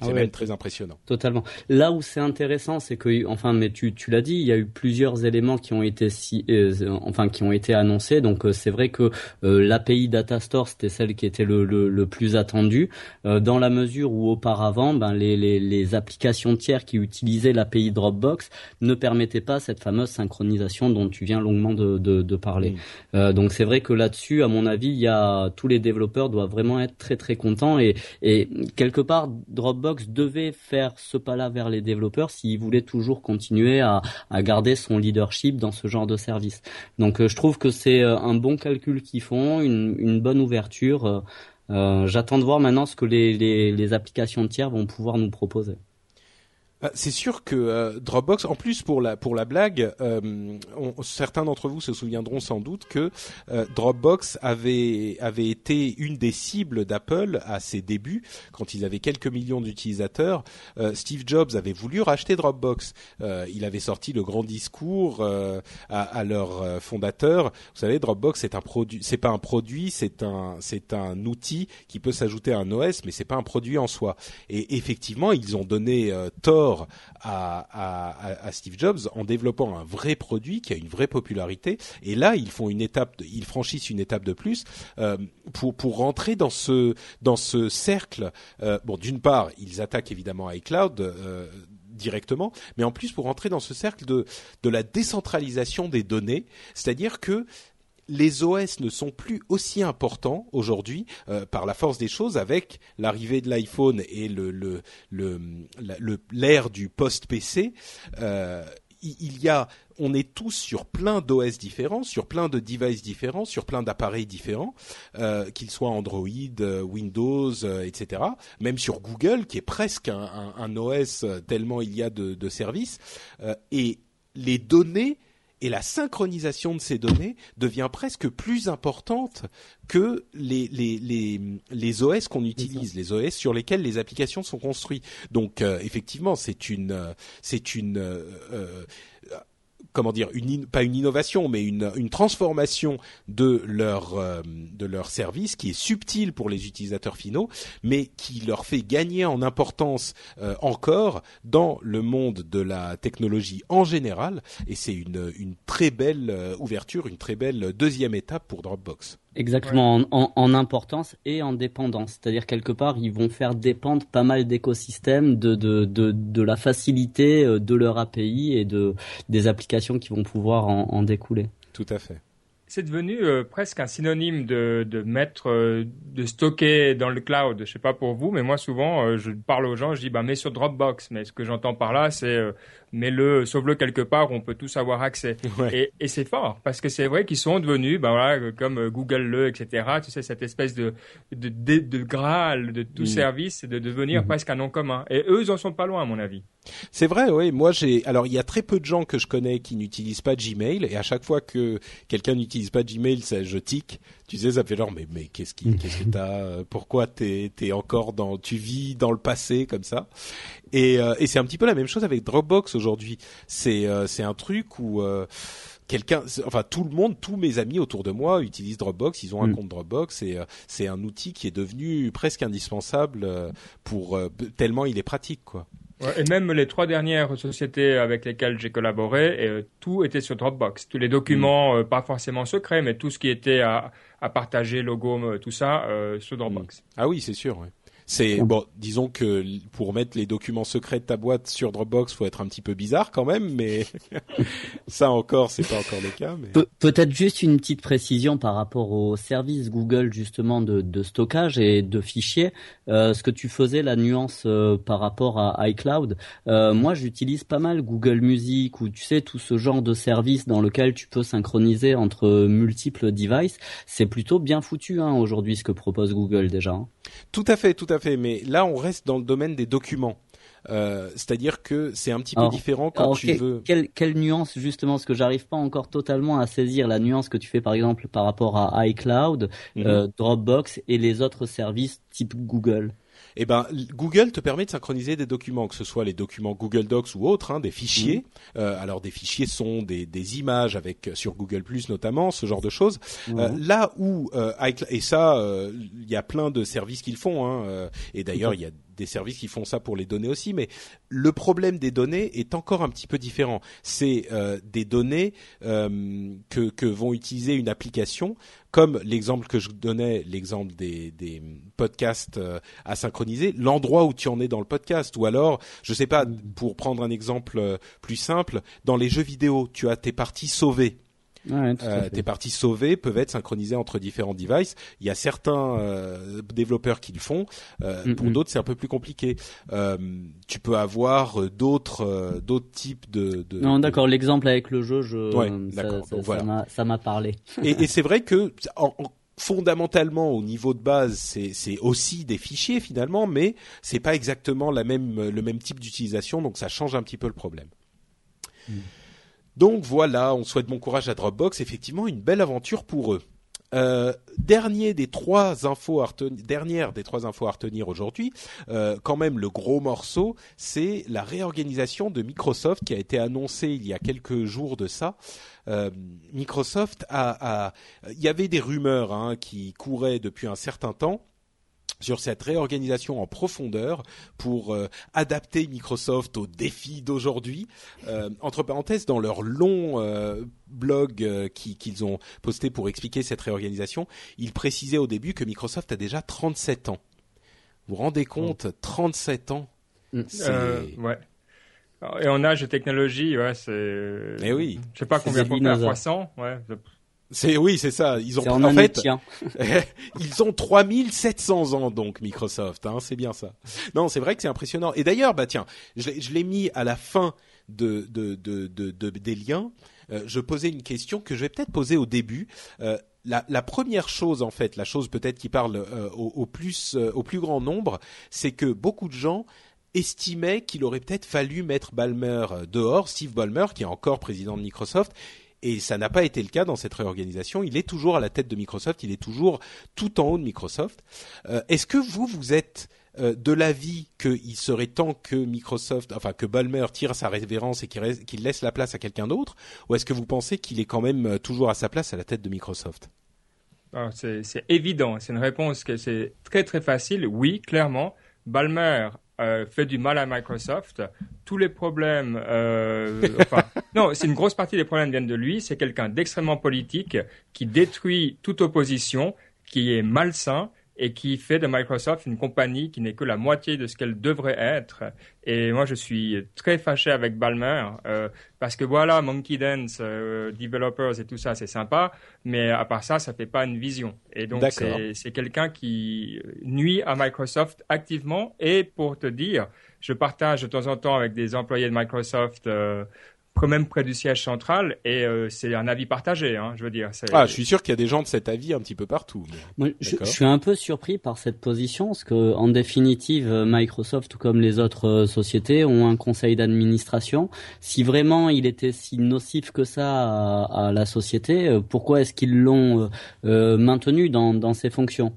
C'est ah même très impressionnant. Totalement. Là où c'est intéressant, c'est que, enfin, mais tu, tu l'as dit, il y a eu plusieurs éléments qui ont été si, euh, enfin, qui ont été annoncés. Donc euh, c'est vrai que euh, l'API Data Store c'était celle qui était le, le, le plus attendue, dans la mesure où auparavant, ben les, les, les applications tiers qui utilisaient l'API Dropbox ne permettaient pas cette fameuse synchronisation dont tu viens longuement de, de, de parler. donc c'est vrai que là-dessus, à mon avis, il y a tous les développeurs doivent vraiment être très très contents et, et quelque part Dropbox devait faire ce pas-là vers les développeurs s'il voulait toujours continuer à, garder son leadership dans ce genre de service. Donc euh, je trouve que c'est euh, un bon calcul qu'ils font, une, bonne ouverture. Euh, j'attends de voir maintenant ce que les, les applications tiers vont pouvoir nous proposer. Ah, c'est sûr que euh, Dropbox, en plus pour la pour la blague, euh, certains d'entre vous se souviendront sans doute que euh, Dropbox avait avait été une des cibles d'Apple à ses débuts quand ils avaient quelques millions d'utilisateurs. Steve Jobs avait voulu racheter Dropbox. il avait sorti le grand discours à, à leur fondateur. Vous savez, Dropbox c'est un produit, c'est pas un produit, c'est un c'est un outil qui peut s'ajouter à un OS, mais c'est pas un produit en soi. Et effectivement, ils ont donné tort à, Steve Jobs en développant un vrai produit qui a une vraie popularité. Et là, ils font une étape, ils franchissent une étape de plus euh, pour pour rentrer dans ce dans ce cercle. Euh, bon, d'une part, ils attaquent évidemment iCloud. Euh, directement, mais en plus pour rentrer dans ce cercle de, de la décentralisation des données, c'est-à-dire que les OS ne sont plus aussi importants aujourd'hui euh, par la force des choses avec l'arrivée de l'iPhone et l'ère du post PC. Euh, il y a, on est tous sur plein d'OS différents, sur plein de devices différents, sur plein d'appareils différents, euh, qu'ils soient Android, Windows, etc. Même sur Google, qui est presque un, OS tellement il y a de services. et les données et la synchronisation de ces données devient presque plus importante que les, les, les, les OS qu'on utilise, les OS sur lesquels les applications sont construites. Donc euh, effectivement, c'est une, euh, c'est une euh, comment dire une pas une innovation mais une, une transformation de leur euh, de leur service qui est subtile pour les utilisateurs finaux mais qui leur fait gagner en importance euh, encore dans le monde de la technologie en général et c'est une une très belle euh, ouverture une très belle deuxième étape pour Dropbox. Exactement, en, importance et en dépendance. C'est-à-dire quelque part, ils vont faire dépendre pas mal d'écosystèmes de, de, de, de, la facilité euh, de leur API et de, des applications qui vont pouvoir en, en découler. Tout à fait c'est devenu euh, presque un synonyme de, de mettre, euh, de stocker dans le cloud. Je sais pas pour vous, mais moi souvent, je parle aux gens, je dis, bah, mets sur Dropbox. Mais ce que j'entends par là, c'est mais le sauve-le quelque part où on peut tous avoir accès. Et, et c'est fort parce que c'est vrai qu'ils sont devenus, ben voilà, comme euh, Google le, etc. Tu sais cette espèce de de, de, de graal de tout mm. service, de devenir mm-hmm. presque un nom commun. Et eux, ils en sont pas loin à mon avis. C'est vrai, oui. Moi, j'ai. Alors, il y a très peu de gens que je connais qui n'utilisent pas Gmail, et à chaque fois que quelqu'un n'utilise pas Gmail, ça, je tic. Tu sais, ça fait genre, mais mais qu'est-ce qui, qu'est-ce que t'as euh, Pourquoi t'es t'es encore dans, tu vis dans le passé comme ça? Et euh, et c'est un petit peu la même chose avec Dropbox aujourd'hui. C'est euh, c'est un truc où quelqu'un, enfin tout le monde, tous mes amis autour de moi utilisent Dropbox, ils ont un mm. compte Dropbox et c'est un outil qui est devenu presque indispensable pour tellement il est pratique quoi et même les trois dernières sociétés avec lesquelles j'ai collaboré, euh, tout était sur Dropbox. Tous les documents, mm. euh, pas forcément secrets, mais tout ce qui était à, à partager, logo, euh, tout ça, sur Dropbox. Ah oui, c'est sûr. C'est bon, disons que pour mettre les documents secrets de ta boîte sur Dropbox, faut être un petit peu bizarre quand même, mais ça encore, c'est pas encore le cas. Mais... peut-être juste une petite précision par rapport au service Google justement de, de stockage et de fichiers. Euh, ce que tu faisais la nuance euh, par rapport à iCloud. Euh, moi, j'utilise pas mal Google Music ou tu sais tout ce genre de service dans lequel tu peux synchroniser entre multiples devices. C'est plutôt bien foutu hein, aujourd'hui ce que propose Google déjà. Hein. Tout à fait, tout à fait. Mais là, on reste dans le domaine des documents. Euh, c'est-à-dire que c'est un petit peu différent quand tu veux. Quelle, quelle nuance justement, parce que j'arrive pas encore totalement à saisir la nuance que tu fais par exemple par rapport à iCloud, mhm. euh, Dropbox et les autres services type Google eh ben Google te permet de synchroniser des documents, que ce soit les documents Google Docs ou autres, hein, des fichiers. Mmh. Euh, alors des fichiers sont des, des images avec sur Google Plus notamment, ce genre de choses. Euh, là où euh, et ça, il y a plein de services qu'ils font. Hein, et d'ailleurs il y a des services qui font ça pour les données aussi, mais le problème des données est encore un petit peu différent. C'est euh, des données euh, que, que vont utiliser une application, comme l'exemple que je donnais, l'exemple des, des podcasts euh, à synchroniser, l'endroit où tu en es dans le podcast, ou alors, je sais pas, pour prendre un exemple euh, plus simple, dans les jeux vidéo, tu as tes parties sauvées Ouais, à euh, tes parties sauvées peuvent être synchronisées entre différents devices. Il y a certains euh, développeurs qui le font. Euh, Mm, Pour mm. d'autres, c'est un peu plus compliqué. Tu peux avoir d'autres d'autres types de. de Non, de- d'accord. L'exemple avec le jeu, je, Ouais, ça- d'accord. ça- Donc, ça voilà. m'a- parlé. Et, et c'est vrai que en- en- fondamentalement au niveau de base, c'est c'est aussi des fichiers finalement, mais c'est pas exactement la même le même type d'utilisation, donc ça change un petit peu le problème. Donc voilà, on souhaite bon courage à Dropbox. Effectivement, une belle aventure pour eux. Euh, dernier des trois infos à retenir, dernière des trois infos à retenir aujourd'hui, euh, quand même le gros morceau, c'est la réorganisation de Microsoft qui a été annoncée il y a quelques jours de ça. Euh, Microsoft a, il y avait des rumeurs hein, qui couraient depuis un certain temps sur cette réorganisation en profondeur pour euh, adapter Microsoft aux défis d'aujourd'hui. Euh, entre parenthèses, dans leur long euh, blog euh, qui- qu'ils ont posté pour expliquer cette réorganisation, ils précisaient au début que Microsoft a déjà 37 ans. Vous vous rendez compte, 37 ans Mm. Euh, ouais. Et en âge de technologie, ouais, c'est. Eh oui. Je sais pas combien faire, dinosaures. 300, ouais. C'est oui, c'est ça. Ils ont en fait, tien. ils ont 3700 ans donc Microsoft, hein, c'est bien ça. Non, c'est vrai que c'est impressionnant. Et d'ailleurs, bah tiens, je l'ai- je l'ai mis à la fin de, de, de, de- de- des liens. Euh, je posais une question que je vais peut-être poser au début. Euh, la, la première chose en fait, la chose peut-être qui parle euh, au, au plus euh, au plus grand nombre, c'est que beaucoup de gens estimaient qu'il aurait peut-être fallu mettre Ballmer euh, dehors, Steve Ballmer qui est encore président de Microsoft. Et ça n'a pas été le cas dans cette réorganisation. Il est toujours à la tête de Microsoft. Il est toujours tout en haut de Microsoft. Euh, Est-ce que vous, vous êtes euh, de l'avis qu'il serait temps que Microsoft, enfin que Ballmer tire sa révérence et qu'il laisse la place à quelqu'un d'autre, ou est-ce que vous pensez qu'il est quand même euh, toujours à sa place à la tête de Microsoft? C'est c'est évident, c'est une réponse que c'est très très facile. Oui, clairement, Balmer euh, fait du mal à Microsoft. Tous les problèmes, euh, non, c'est une grosse partie des problèmes viennent de lui. C'est quelqu'un d'extrêmement politique qui détruit toute opposition, qui est malsain et qui fait de Microsoft une compagnie qui n'est que la moitié de ce qu'elle devrait être. Et moi, je suis très fâché avec Balmer euh, parce que voilà, Monkey Dance, euh, developers et tout ça, c'est sympa, mais à part ça, ça fait pas une vision. Et donc, c'est quelqu'un qui nuit à Microsoft activement. Et pour te dire, je partage de temps en temps avec des employés de Microsoft. Euh, quand même près du siège central et euh, c'est un avis partagé hein, je veux dire Ah, je suis sûr qu'il y a des gens de cet avis un petit peu partout. mais- Moi, je, suis un peu surpris par cette position, parce que en définitive, euh, Microsoft, tout comme les autres euh, sociétés, ont un conseil d'administration. Si vraiment il était si nocif que ça à, à la société, pourquoi est-ce qu'ils l'ont euh, maintenu dans, dans ses fonctions?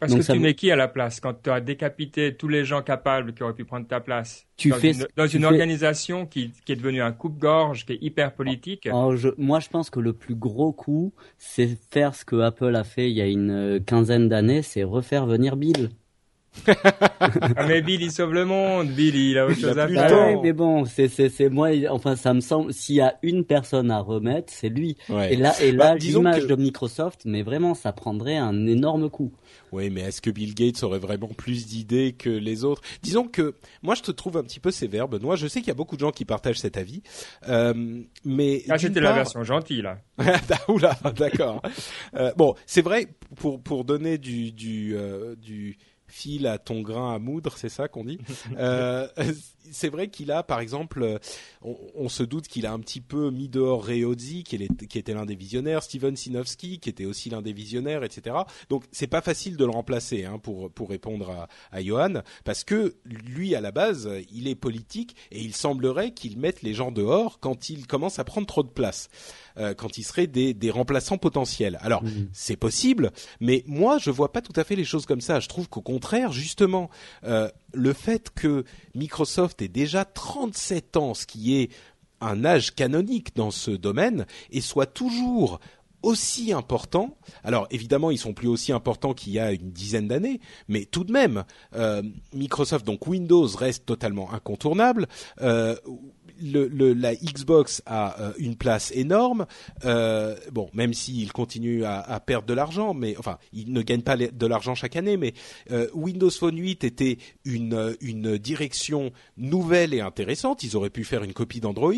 Parce Donc que ça tu mets qui à la place quand tu as décapité tous les gens capables qui auraient pu prendre ta place Tu dans fais une, dans tu une fais- organisation qui, qui est devenue un coupe-gorge, qui est hyper politique? Alors, je, moi, je pense que le plus gros coup, c'est faire ce que Apple a fait il y a une euh, quinzaine d'années, c'est refaire venir Bill. Ah, mais Bill, il sauve le monde. Bill, il a autre Il a chose à faire. Ah ouais, mais bon, c'est c'est c'est moi. Enfin, ça me semble. S'il y a une personne à remettre, c'est lui. Ouais. Et là, et Bah, là, disons l'image que- de Microsoft, mais vraiment, ça prendrait un énorme coup. Oui, mais est-ce que Bill Gates aurait vraiment plus d'idées que les autres? Disons que moi, je te trouve un petit peu sévère, Benoît. Je sais qu'il y a beaucoup de gens qui partagent cet avis, euh, mais Ah, la version gentille, là. Ah, Oula, d'accord. Euh, bon, c'est vrai pour pour donner du du euh, du fil à ton grain à moudre, c'est ça qu'on dit. C'est vrai qu'il a, par exemple, euh, on, on se doute qu'il a un petit peu mis dehors Reozzi, qui, était l'un des visionnaires, Steven Sinofsky, qui était aussi l'un des visionnaires, etc. Donc c'est pas facile de le remplacer hein, pour pour répondre à, à Johan, parce que lui à la base, il est politique et il semblerait qu'il mette les gens dehors quand il commence à prendre trop de place, euh, quand il serait des des remplaçants potentiels. Alors c'est possible, mais moi je vois pas tout à fait les choses comme ça. Je trouve qu'au contraire, justement, euh, le fait que Microsoft ait déjà 37 ans, ce qui est un âge canonique dans ce domaine, et soit toujours aussi importants. Alors évidemment, ils sont plus aussi importants qu'il y a une dizaine d'années, mais tout de même, euh, Microsoft donc Windows reste totalement incontournable. Euh, le, la Xbox a euh, une place énorme. Euh, bon, même s'il continue à, à, perdre de l'argent, mais enfin, il ne gagne pas de l'argent chaque année. Mais euh, Windows Phone 8 était une, une direction nouvelle et intéressante. Ils auraient pu faire une copie d'Android.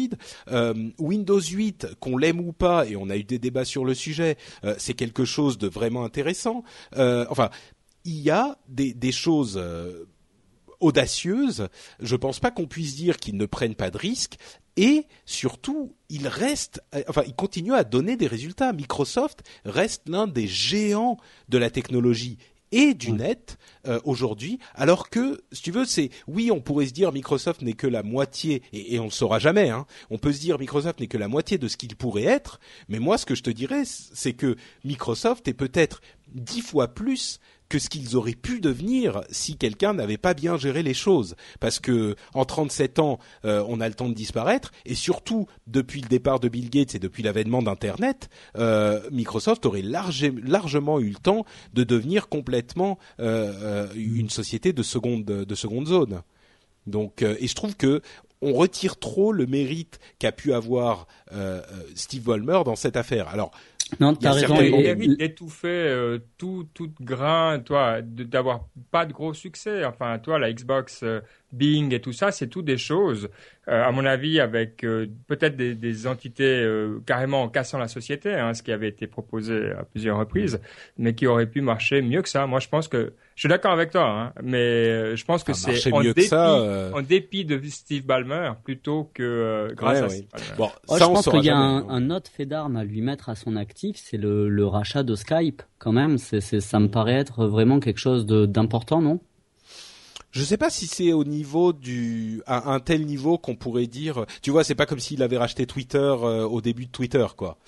Windows 8, qu'on l'aime ou pas, et on a eu des débats sur le sujet, c'est quelque chose de vraiment intéressant. enfin, il y a des, des choses audacieuse. Je pense pas qu'on puisse dire qu'ils ne prennent pas de risques. Et surtout, ils restent, euh, enfin, ils continuent à donner des résultats. Microsoft reste l'un des géants de la technologie et du net euh, aujourd'hui, alors que, si tu veux, c'est oui, on pourrait se dire Microsoft n'est que la moitié, et, et on le saura jamais. Hein, on peut se dire Microsoft n'est que la moitié de ce qu'il pourrait être, mais moi, ce que je te dirais, c'est que Microsoft est peut-être dix fois plus que ce qu'ils auraient pu devenir si quelqu'un n'avait pas bien géré les choses. Parce que en 37 ans, euh, on a le temps de disparaître, et surtout depuis le départ de Bill Gates et depuis l'avènement d'Internet, euh, Microsoft aurait largement eu le temps de devenir complètement euh, une société de seconde de seconde zone. Donc, et je trouve que on retire trop le mérite qu'a pu avoir Steve Ballmer dans cette affaire. Alors, non, tu as raison. Il évite d'étouffer euh, tout, tout grain, toi, d'avoir pas de gros succès. Enfin, toi, la Xbox euh, Bing et tout ça, c'est tout des choses, euh, à mon avis, avec euh, peut-être des, des, entités euh, carrément en cassant la société, hein, ce qui avait été proposé à plusieurs reprises, mais qui aurait pu marcher mieux que ça. Moi, je pense que je suis d'accord avec toi, hein, mais je pense que c'est en dépit, en dépit de Steve Ballmer plutôt que grâce à Steve Bon, oh, je pense qu'il y a un, un, autre fait d'armes à lui mettre à son actif, c'est le, le, rachat de Skype. Quand même, c'est, ça me paraît être vraiment quelque chose d'important, non? Je sais pas si c'est au niveau du à un tel niveau qu'on pourrait dire. Tu vois, c'est pas comme s'il avait racheté Twitter euh, au début de Twitter, quoi.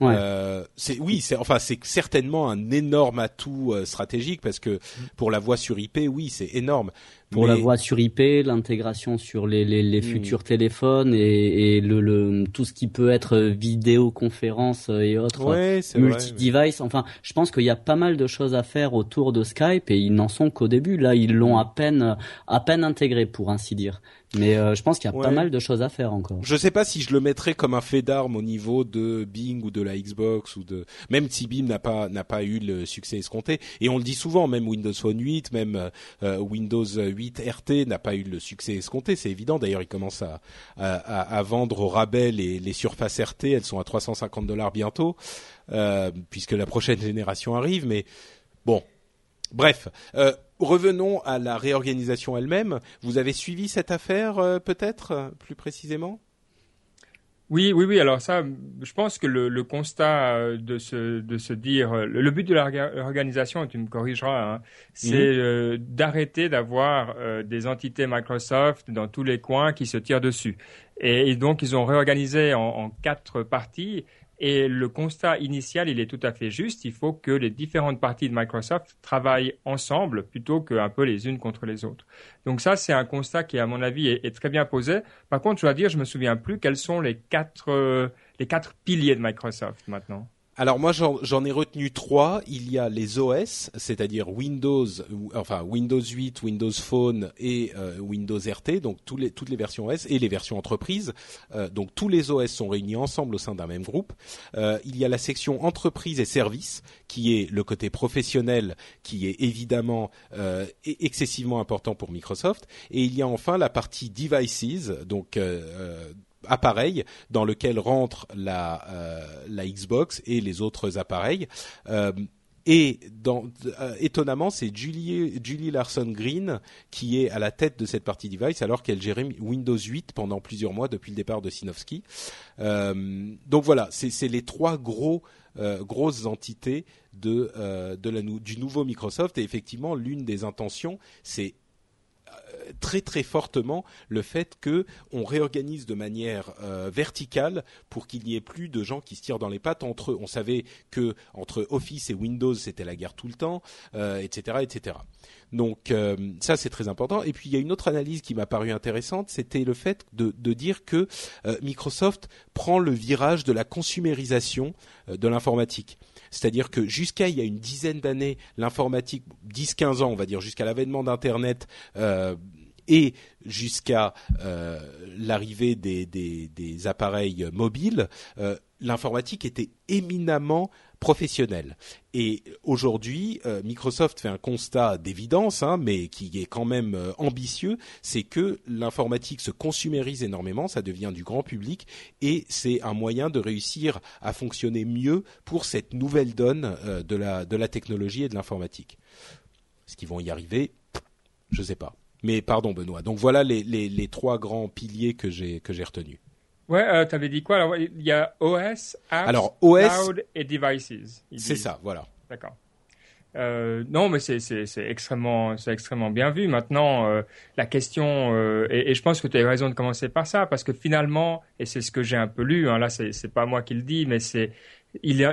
Ouais. Euh, c'est oui, c'est enfin c'est certainement un énorme atout euh, stratégique parce que pour la voix sur IP, oui, c'est énorme pour la voix sur IP, l'intégration sur les, les, les hmm. futurs téléphones et, et le, le, tout ce qui peut être vidéoconférence et autres ouais, multi-device. Enfin, je pense qu'il y a pas mal de choses à faire autour de Skype et ils n'en sont qu'au début. Là, ils l'ont à peine à peine intégré, pour ainsi dire. Mais euh, je pense qu'il y a pas mal de choses à faire encore. Je sais pas si je le mettrais comme un fait d'armes au niveau de Bing ou de la Xbox ou de même si Bing n'a pas n'a pas eu le succès escompté et on le dit souvent même Windows Phone 8, même euh, Windows 8 RT n'a pas eu le succès escompté, c'est évident. D'ailleurs, il commence à, vendre au rabais les, surfaces RT, elles sont à 350 dollars bientôt euh, puisque la prochaine génération arrive. Mais bon, bref. Euh, revenons à la réorganisation elle-même. Vous avez suivi cette affaire, euh, peut-être plus précisément? Oui, oui, oui. Alors ça, je pense que le, le constat euh, de se, de se dire, le, but de l'organisation, tu me corrigeras, hein, c'est mhm. d'arrêter d'avoir des entités Microsoft dans tous les coins qui se tirent dessus. Et, donc ils ont réorganisé en, en quatre parties et le constat initial, il est tout à fait juste. Il faut que les différentes parties de Microsoft travaillent ensemble plutôt qu'un peu les unes contre les autres. Donc ça, c'est un constat qui, à mon avis, est, très bien posé. Par contre, je dois dire, je me souviens plus quels sont les quatre, euh, les quatre piliers de Microsoft maintenant. Alors moi j'en ai retenu trois. Il y a les OS, c'est-à-dire Windows, enfin Windows 8, Windows Phone et euh, Windows RT, donc toutes les versions OS et les versions entreprise. Euh, donc tous les OS sont réunis ensemble au sein d'un même groupe. Euh, il y a la section entreprise et services, qui est le côté professionnel, qui est évidemment excessivement important pour Microsoft. Et il y a enfin la partie devices, donc appareil dans lequel rentre la, euh, la Xbox et les autres appareils. Euh, et dans, euh, étonnamment, c'est Julie, Julie Larson Green qui est à la tête de cette partie device, alors qu'elle gérait Windows 8 pendant plusieurs mois depuis le départ de Sinofsky. Donc voilà, c'est les trois gros grosses entités de, de la, du nouveau Microsoft. Et effectivement, l'une des intentions, c'est très très fortement le fait que on réorganise de manière euh, verticale pour qu'il n'y ait plus de gens qui se tirent dans les pattes entre eux. On savait que entre Office et Windows c'était la guerre tout le temps, etc., etc. Donc ça c'est très important. Et puis il y a une autre analyse qui m'a paru intéressante, c'était le fait de, de dire que Microsoft prend le virage de la consumérisation de l'informatique. C'est-à-dire que jusqu'à il y a une dizaine d'années, l'informatique, 10-15 ans, on va dire, jusqu'à l'avènement d'Internet euh, et jusqu'à euh, l'arrivée des, appareils mobiles, euh, l'informatique était éminemment professionnelle. Et aujourd'hui, euh, Microsoft fait un constat d'évidence, hein, mais qui est quand même euh, ambitieux, c'est que l'informatique se consumérise énormément, ça devient du grand public, et c'est un moyen de réussir à fonctionner mieux pour cette nouvelle donne euh, de, la, technologie et de l'informatique. Est-ce qu'ils vont y arriver? Je ne sais pas. Mais pardon Benoît. Donc voilà les, trois grands piliers que j'ai retenus. Ouais, euh, tu avais dit quoi Alors, il y a OS, Apps, Alors, OS, Cloud et Devices. C'est ça, voilà. D'accord. Euh, non, mais c'est extrêmement, c'est extrêmement bien vu. Maintenant, euh, la question, euh, et, et, je pense que tu as raison de commencer par ça, parce que finalement, et c'est ce que j'ai un peu lu, hein, là, c'est pas moi qui le dis, mais c'est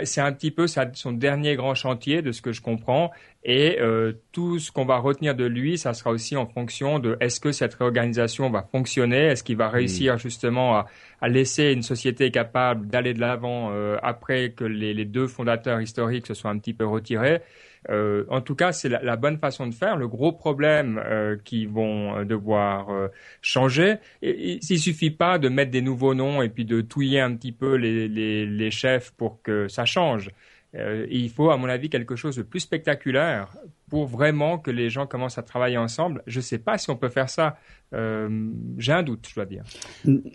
c'est un petit peu son dernier grand chantier de ce que je comprends et euh, tout ce qu'on va retenir de lui, ça sera aussi en fonction de est-ce que cette réorganisation va fonctionner, est-ce qu'il va réussir mm. justement à, à, laisser une société capable d'aller de l'avant euh, après que les, les, deux fondateurs historiques se soient un petit peu retirés? Euh, en tout cas, c'est la, bonne façon de faire. Le gros problème euh, qu'ils vont euh, devoir euh, changer, il, suffit pas de mettre des nouveaux noms et puis de touiller un petit peu les, les chefs pour que ça change. Euh, il faut, à mon avis, quelque chose de plus spectaculaire pour vraiment que les gens commencent à travailler ensemble. Je ne sais pas si on peut faire ça. Euh, J'ai un doute, je dois dire.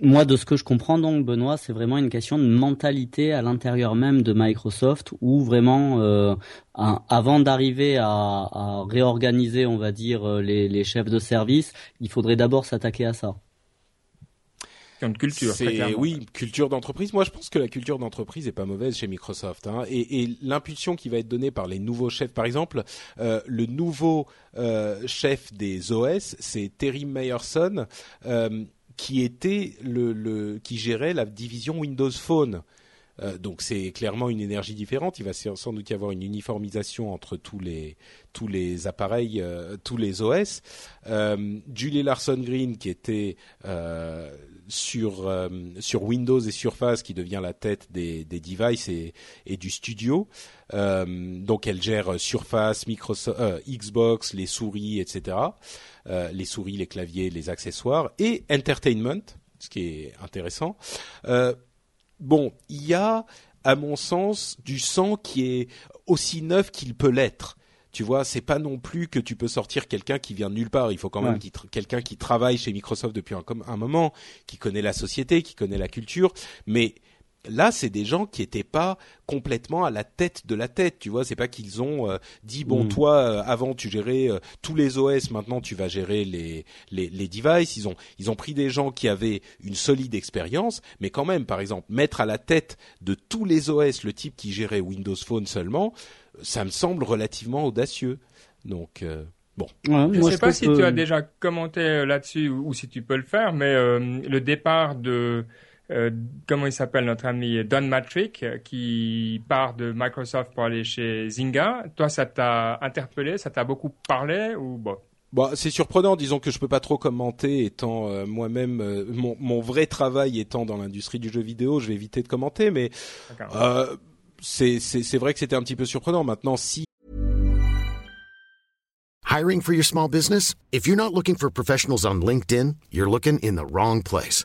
Moi, de ce que je comprends donc, Benoît, c'est vraiment une question de mentalité à l'intérieur même de Microsoft, où vraiment, euh, avant d'arriver à, réorganiser, on va dire, les chefs de service, il faudrait d'abord s'attaquer à ça culture. C'est oui, culture d'entreprise. Moi, je pense que la culture d'entreprise est pas mauvaise chez Microsoft. Hein. Et, et l'impulsion qui va être donnée par les nouveaux chefs, par exemple, euh, le nouveau euh, chef des OS, c'est Terry Meyerson, euh, qui était le, le, qui gérait la division Windows Phone. Donc c'est clairement une énergie différente. Il va sans doute y avoir une uniformisation entre tous les tous les appareils, euh, tous les OS. Euh, Julie Larson Green, qui était euh, sur euh, sur Windows et Surface qui devient la tête des, devices et, du studio. Euh, donc elle gère Surface, Microsoft, euh, Xbox, les souris, etc. Euh, les souris, les claviers, les accessoires et Entertainment, ce qui est intéressant. bon, il y a à mon sens du sang qui est aussi neuf qu'il peut l'être tu vois, c'est pas non plus que tu peux sortir quelqu'un qui vient de nulle part. Il faut quand même quelqu'un qui travaille chez Microsoft depuis un, un moment, qui connaît la société, qui connaît la culture. Mais là, c'est des gens qui étaient pas complètement à la tête de la tête. Tu vois, c'est pas qu'ils ont euh, dit bon, mm. toi, euh, avant tu gérais euh, tous les OS, maintenant tu vas gérer les, les les devices. Ils ont ils ont pris des gens qui avaient une solide expérience, mais quand même, par exemple, mettre à la tête de tous les OS le type qui gérait Windows Phone seulement ça me semble relativement audacieux. Donc euh, bon. je ne sais pas si tu as déjà commenté euh, là-dessus ou, si tu peux le faire, mais euh, le départ de comment il s'appelle notre ami Don Matrick qui part de Microsoft pour aller chez Zynga. Toi, ça t'a interpellé, ça t'a beaucoup parlé ou bon? Bon, c'est surprenant, disons que je peux pas trop commenter, étant moi-même mon, mon, vrai travail étant dans l'industrie du jeu vidéo, je vais éviter de commenter, mais c'est vrai que c'était un petit peu surprenant. Maintenant, si Hiring for your small business? If you're not looking for professionals on LinkedIn, you're looking in the wrong place.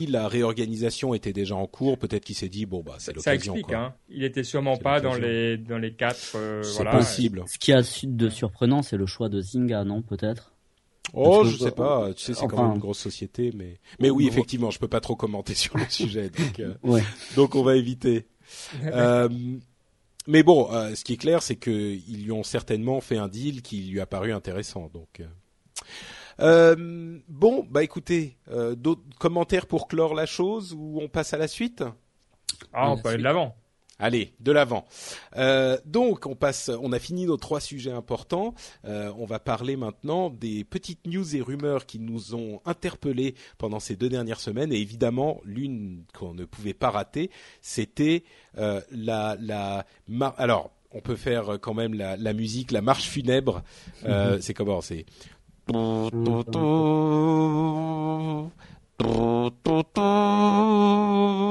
La réorganisation était déjà en cours. Peut-être qu'il s'est dit, bon, bah, c'est l'occasion. Ça explique, hein. Il était sûrement pas dans les, dans les quatre, euh, C'est possible. Ce qui a de surprenant, c'est le choix de Zynga, non, peut-être? Oh, je sais pas. Tu sais, c'est quand même une grosse société, mais mais oui, effectivement, je peux pas trop commenter sur le sujet, donc euh, ouais. donc on va éviter. euh, mais bon, euh, ce qui est clair, c'est qu'ils lui ont certainement fait un deal qui lui a paru intéressant. Donc, euh, euh bon, bah écoutez, d'autres commentaires pour clore la chose ou on passe à la suite? Ah, on peut aller de l'avant. Allez, de l'avant. Euh, donc, on passe, on a fini nos trois sujets importants. Euh, on va parler maintenant des petites news et rumeurs qui nous ont interpellés pendant ces deux dernières semaines. Et évidemment, l'une qu'on ne pouvait pas rater, c'était euh, la, la, alors, on peut faire quand même la, la musique, la marche funèbre. Euh, c'est comment C'est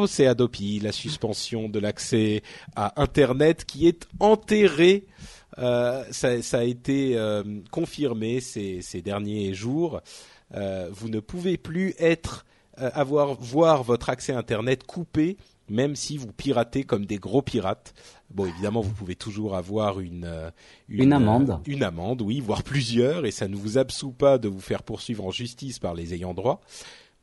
c'est Adopi, la suspension de l'accès à Internet qui est enterrée. Euh, ça, a été euh, confirmé ces, derniers jours. Euh, vous ne pouvez plus être avoir voir votre accès à Internet coupé, même si vous piratez comme des gros pirates. Bon, évidemment, vous pouvez toujours avoir une euh, une, une amende, une amende, oui, voire plusieurs, et ça ne vous absout pas de vous faire poursuivre en justice par les ayants droit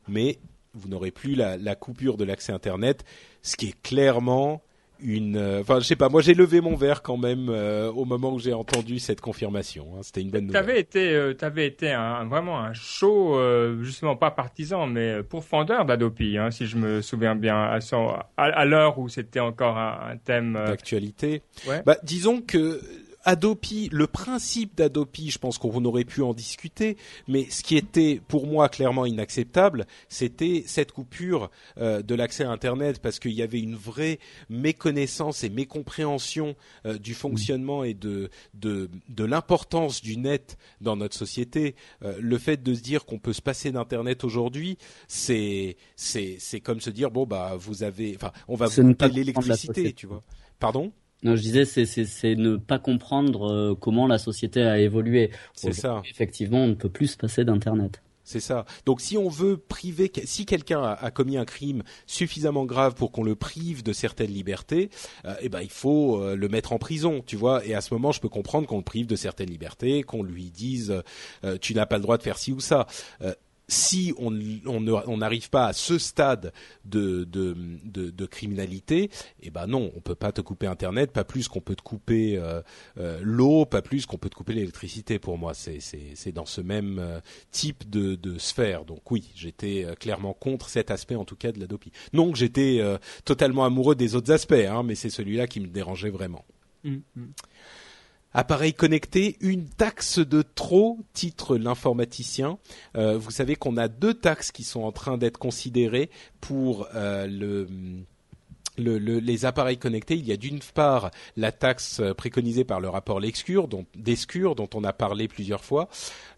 mais vous n'aurez plus la, la, coupure de l'accès Internet, ce qui est clairement une. Euh, enfin, je sais pas. Moi, j'ai levé mon verre quand même euh, au moment où j'ai entendu cette confirmation. Hein. C'était une bonne nouvelle. T'avais été, euh, t'avais été un, vraiment un show, euh, justement pas partisan, mais pourfendeur d'Adopi, hein, si je me souviens bien, à, à, à l'heure où c'était encore un, un thème d'actualité. Ouais. Bah, disons que Adopi, le principe d'Adopi, je pense qu'on aurait pu en discuter, mais ce qui était pour moi clairement inacceptable, c'était cette coupure euh, de l'accès à Internet parce qu'il y avait une vraie méconnaissance et mécompréhension euh, du fonctionnement et de de, de l'importance du net dans notre société. Euh, le fait de se dire qu'on peut se passer d'Internet aujourd'hui, c'est c'est c'est comme se dire bon bah vous avez, enfin on va vous couper l'électricité, tu vois. Pardon? Non, je disais, c'est ne pas comprendre euh, comment la société a évolué. C'est ça. Effectivement, on ne peut plus se passer d'Internet. C'est ça. Donc si on veut priver, si quelqu'un a, a, commis un crime suffisamment grave pour qu'on le prive de certaines libertés, euh, eh ben il faut euh, le mettre en prison, tu vois. Et à ce moment, je peux comprendre qu'on le prive de certaines libertés, qu'on lui dise euh, tu n'as pas le droit de faire ci ou ça si on n'arrive pas à ce stade de, de, de, de, criminalité, eh ben non, on peut pas te couper Internet, pas plus qu'on peut te couper euh, euh, l'eau, pas plus qu'on peut te couper l'électricité. Pour moi, c'est dans ce même euh, type de, de sphère. Donc oui, j'étais euh, clairement contre cet aspect, en tout cas, de la dopie. Non j'étais euh, totalement amoureux des autres aspects, hein, mais c'est celui-là qui me dérangeait vraiment. Mmh, mmh. Appareil connecté, une taxe de trop, titre l'informaticien. Euh, vous savez qu'on a deux taxes qui sont en train d'être considérées pour euh, le le, le, les appareils connectés, il y a d'une part la taxe préconisée par le rapport Lescure, dont, Descure, dont on a parlé plusieurs fois,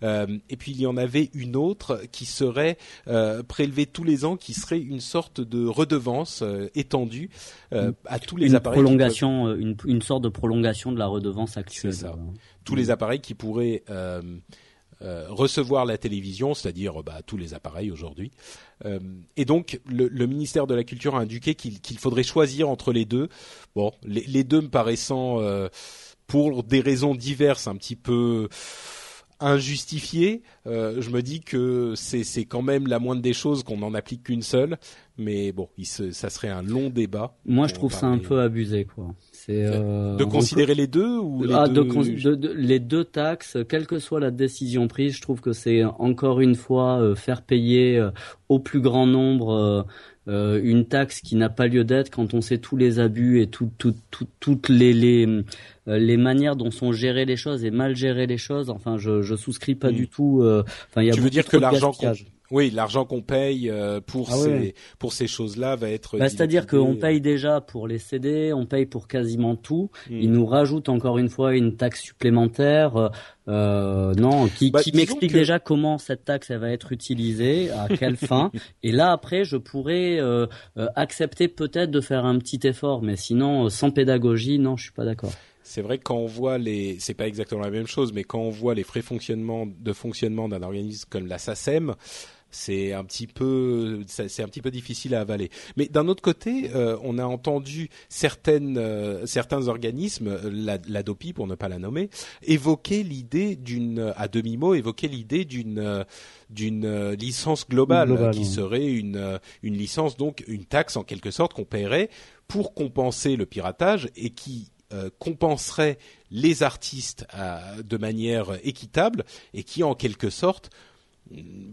euh, et puis il y en avait une autre qui serait euh, prélevée tous les ans, qui serait une sorte de redevance euh, étendue euh, à tous les une appareils. Prolongation, peuvent... une, une sorte de prolongation de la redevance actuelle. C'est ça. Tous les appareils qui pourraient euh, euh, recevoir la télévision, c'est-à-dire bah, tous les appareils aujourd'hui. Euh, et donc le, le, ministère de la Culture a indiqué qu'il qu faudrait choisir entre les deux. Bon, les, les deux me paraissant, euh, pour des raisons diverses, un petit peu injustifiées, euh, je me dis que c'est quand même la moindre des choses qu'on n'en applique qu'une seule. Mais bon, il se, ça serait un long débat. Moi, je trouve ça un peu abusé, quoi. Euh, de considérer les deux ou les, ah, deux... De, de, de, les deux taxes, quelle que soit la décision prise, je trouve que c'est encore une fois euh, faire payer euh, au plus grand nombre euh, une taxe qui n'a pas lieu d'être quand on sait tous les abus et tout, tout, tout, toutes les, les, les manières dont sont gérées les choses et mal gérées les choses. Enfin, je, je souscris pas mmh. du tout. Enfin, il y a tu veux dire que l'argent oui, l'argent qu'on paye euh, pour ah, ces ouais. pour ces choses-là va être. Bah, C'est-à-dire qu'on paye déjà pour les CD, on paye pour quasiment tout. Mmh. Ils nous rajoutent encore une fois une taxe supplémentaire. Euh, non, qui, bah, qui m'explique que... déjà comment cette taxe elle va être utilisée, à quelle fin. Et là après, je pourrais euh, accepter peut-être de faire un petit effort, mais sinon sans pédagogie, non, je suis pas d'accord. C'est vrai que quand on voit les, c'est pas exactement la même chose, mais quand on voit les frais fonctionnement de fonctionnement d'un organisme comme la SACEM, c'est un petit peu, c'est un petit peu difficile à avaler. Mais d'un autre côté, euh, on a entendu certaines, euh, certains organismes, la, la, DOPI pour ne pas la nommer, évoquer l'idée d'une, à demi mot, évoquer l'idée d'une d'une licence globale, qui serait une une licence donc une taxe en quelque sorte qu'on paierait pour compenser le piratage et qui euh, compenserait les artistes euh, de manière équitable et qui en quelque sorte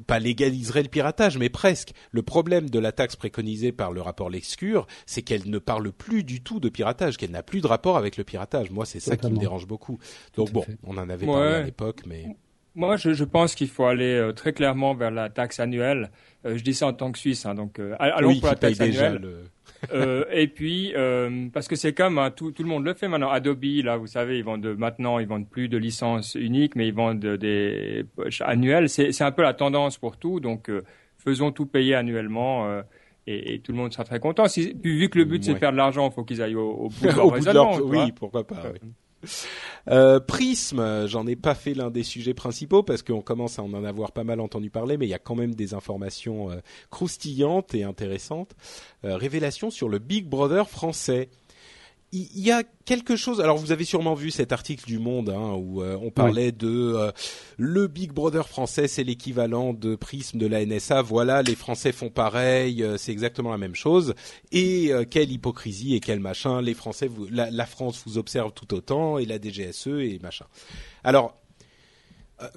pas légaliserait le piratage, mais presque. Le problème de la taxe préconisée par le rapport Lescure, c'est qu'elle ne parle plus du tout de piratage, qu'elle n'a plus de rapport avec le piratage. Moi, c'est ça qui me dérange beaucoup. Donc bon, on en avait parlé à l'époque, mais moi, je, je pense qu'il faut aller euh, très clairement vers la taxe annuelle. je dis ça en tant que Suisse, hein, donc allons pour la taxe annuelle. Euh, et puis euh, parce que c'est comme hein, tout, tout le monde le fait maintenant. Adobe, là, vous savez, ils vendent maintenant, ils vendent plus de licences uniques, mais ils vendent des poches annuelles. C'est un peu la tendance pour tout. Donc euh, faisons tout payer annuellement. Et, et, tout le monde sera très content. Si, vu que le but c'est de faire de l'argent, il faut qu'ils aillent au, au bout de leur raisonnement. oui, pourquoi pas. Oui. Euh, Prism, j'en ai pas fait l'un des sujets principaux parce qu'on commence à en avoir pas mal entendu parler, mais il y a quand même des informations euh, croustillantes et intéressantes. Euh, révélation sur le Big Brother français il y a quelque chose. Alors vous avez sûrement vu cet article du Monde hein, où euh, on parlait de euh, le Big Brother français, c'est l'équivalent de Prisme de la NSA. Voilà, les Français font pareil, euh, c'est exactement la même chose. Et quelle hypocrisie et quel machin. Les Français, vous, la, la, France vous observe tout autant et la DGSE et machin. Alors.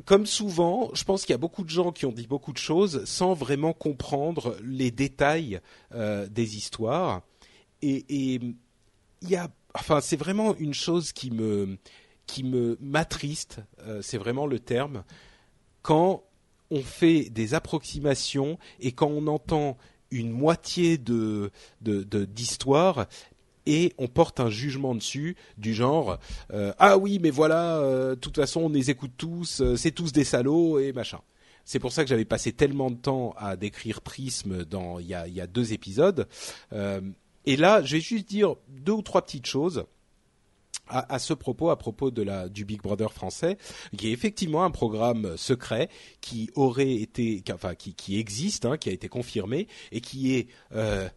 Comme souvent, je pense qu'il y a beaucoup de gens qui ont dit beaucoup de choses sans vraiment comprendre les détails des histoires. Et, et il y a, enfin, c'est vraiment une chose qui me, qui me m'attriste. Euh, c'est vraiment le terme quand on fait des approximations et quand on entend une moitié de d'histoire de, et on porte un jugement dessus du genre euh, ah oui mais voilà euh, de toute façon on les écoute tous c'est tous des salauds et machin c'est pour ça que j'avais passé tellement de temps à décrire Prisme dans il y a, il y a deux épisodes et là, je vais juste dire deux ou trois petites choses. À, ce propos, à propos de la du Big Brother français, qui est effectivement un programme secret qui aurait été, enfin qui, qui existe, hein, qui a été confirmé et qui est euh,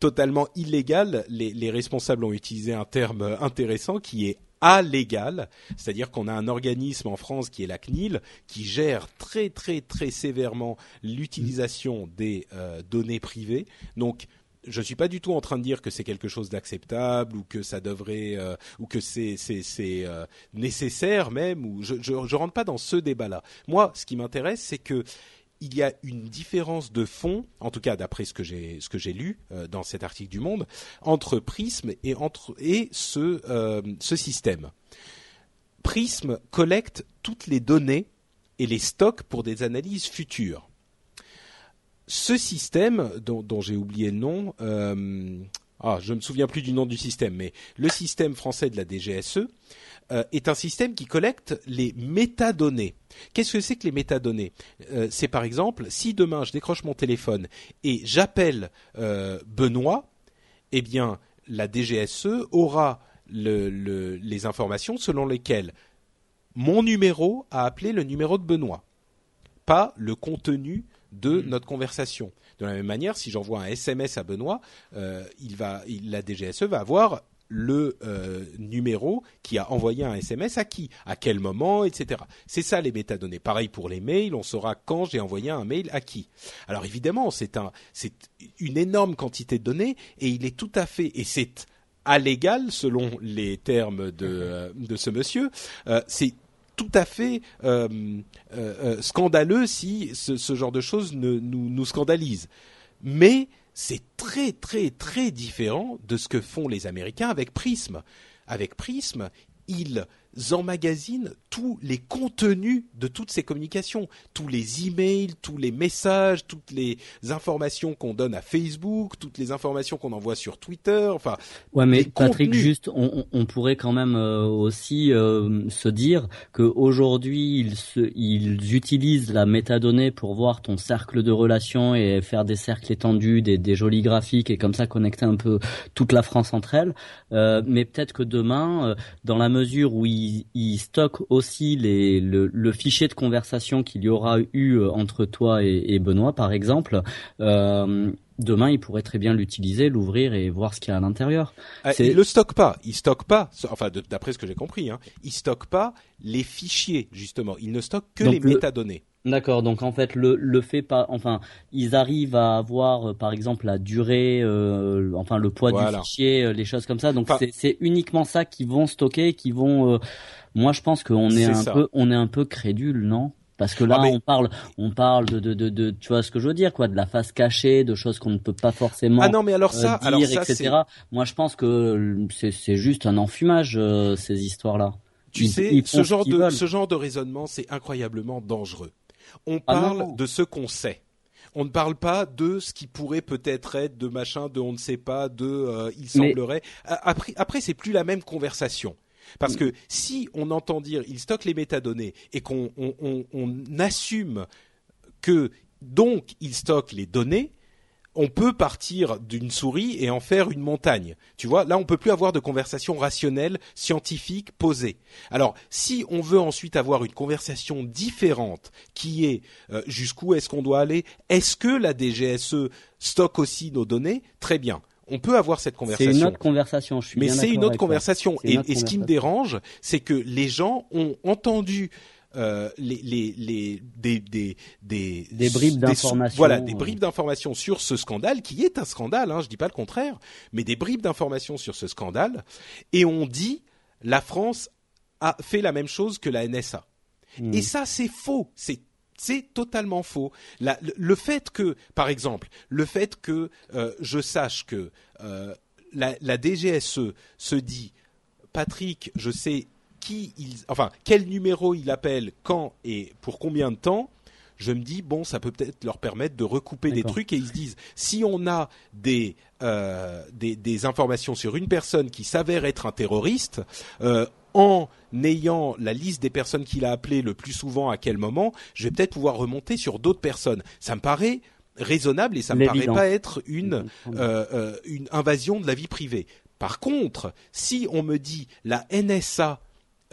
totalement illégal. Les, les, responsables ont utilisé un terme intéressant qui est allégal, c'est-à-dire qu'on a un organisme en France qui est la CNIL qui gère très très très sévèrement l'utilisation des euh, données privées. Donc je suis pas du tout en train de dire que c'est quelque chose d'acceptable ou que ça devrait euh, ou que c'est c'est c'est euh, nécessaire même ou je, je rentre pas dans ce débat-là. Moi, ce qui m'intéresse, c'est que il y a une différence de fond, en tout cas d'après ce que j'ai ce que j'ai lu euh, dans cet article du Monde, entre Prism et entre et ce ce système. Prism collecte toutes les données et les stocks pour des analyses futures ce système, dont, j'ai oublié le nom, euh, ah, je me souviens plus du nom du système, mais le système français de la DGSE euh, est un système qui collecte les métadonnées. Qu'est-ce que c'est que les métadonnées? Euh, C'est par exemple, si demain je décroche mon téléphone et j'appelle euh, Benoît, eh bien la DGSE aura le, le, les informations selon lesquelles mon numéro a appelé le numéro de Benoît, pas le contenu de mm. notre conversation. De la même manière, si j'envoie un SMS à Benoît, euh, il va, il, la DGSE va avoir le euh, numéro qui a envoyé un SMS à qui, à quel moment, etc. C'est ça les métadonnées. Pareil pour les mails, on saura quand j'ai envoyé un mail à qui. Alors évidemment, c'est un, c'est une énorme quantité de données et il est tout à fait et c'est à l'égal selon les termes de, euh, de ce monsieur. Euh, c'est tout à fait euh, euh, euh, scandaleux si ce, genre de choses nous, nous scandalise. Mais c'est très très très différent de ce que font les Américains avec Prism. Avec Prism, ils emmagasinent tous les contenus de toutes ces communications, tous les emails, tous les messages, toutes les informations qu'on donne à Facebook, toutes les informations qu'on envoie sur Twitter, enfin. Ouais, mais Patrick, juste, on, on, pourrait quand même euh, aussi euh, se dire que aujourd'hui ils, ils utilisent la métadonnée pour voir ton cercle de relations et faire des cercles étendus, des, des jolis graphiques et comme ça connecter un peu toute la France entre elles. Euh, mais peut-être que demain, dans la mesure où ils il, stocke aussi les, le, fichier de conversation qu'il y aura eu entre toi et, Benoît, par exemple. Euh, demain, il pourrait très bien l'utiliser, l'ouvrir et voir ce qu'il y a à l'intérieur. Euh, il le stocke pas. Il stocke pas. Enfin, d'après ce que j'ai compris, hein, il stocke pas les fichiers justement. Il ne stocke que les métadonnées. D'accord, donc en fait le, le fait pas, enfin ils arrivent à avoir euh, par exemple la durée, euh, enfin le poids du fichier, euh, les choses comme ça. Donc c'est uniquement ça qu'ils vont stocker, qui vont. moi je pense qu'on est, un peu, on est un peu crédule, non? Parce que là, ah, on parle, on parle de, de, de, de, tu vois ce que je veux dire, quoi, de la face cachée, de choses qu'on ne peut pas forcément ah non, mais alors ça, dire, alors ça, etc. Moi, je pense que c'est juste un enfumage ces histoires-là. Tu sais, ce genre de ce genre de raisonnement, c'est incroyablement dangereux. On ah parle de ce qu'on sait. On ne parle pas de ce qui pourrait peut-être être de machin, de on ne sait pas, de euh, il semblerait. Après, après c'est plus la même conversation. Parce mm. que si on entend dire il stocke les métadonnées et qu'on on assume que donc il stocke les données, on peut partir d'une souris et en faire une montagne. Tu vois, là on peut plus avoir de conversation rationnelle, scientifique, posée. Alors, si on veut ensuite avoir une conversation différente, qui est euh, jusqu'où est-ce qu'on doit aller, est-ce que la DGSE stocke aussi nos données? Très bien. On peut avoir cette conversation. C'est une autre conversation, je suis Mais c'est une autre conversation. Et, et, ce qui me dérange, c'est que les gens ont entendu euh, les, les, les, des, des, des, des bribes d'informations. Voilà, des bribes d'informations sur ce scandale, qui est un scandale, hein, je dis pas le contraire, mais des bribes d'informations sur ce scandale, et on dit la France a fait la même chose que la NSA. Hmm. Et ça, c'est faux. C'est c'est totalement faux. La, le, fait que, par exemple, le fait que euh, je sache que euh, la, la DGSE se dit, Patrick, je sais qui enfin, quel numéro il appelle, quand et pour combien de temps, je me dis bon, ça peut peut-être leur permettre de recouper des trucs et ils se disent si on a des euh, des, informations sur une personne qui s'avère être un terroriste. Euh, en ayant la liste des personnes qu'il a appelées le plus souvent à quel moment, je vais peut-être pouvoir remonter sur d'autres personnes. Ça me paraît raisonnable et ça me paraît pas être une euh, une invasion de la vie privée. Par contre, si on me dit la NSA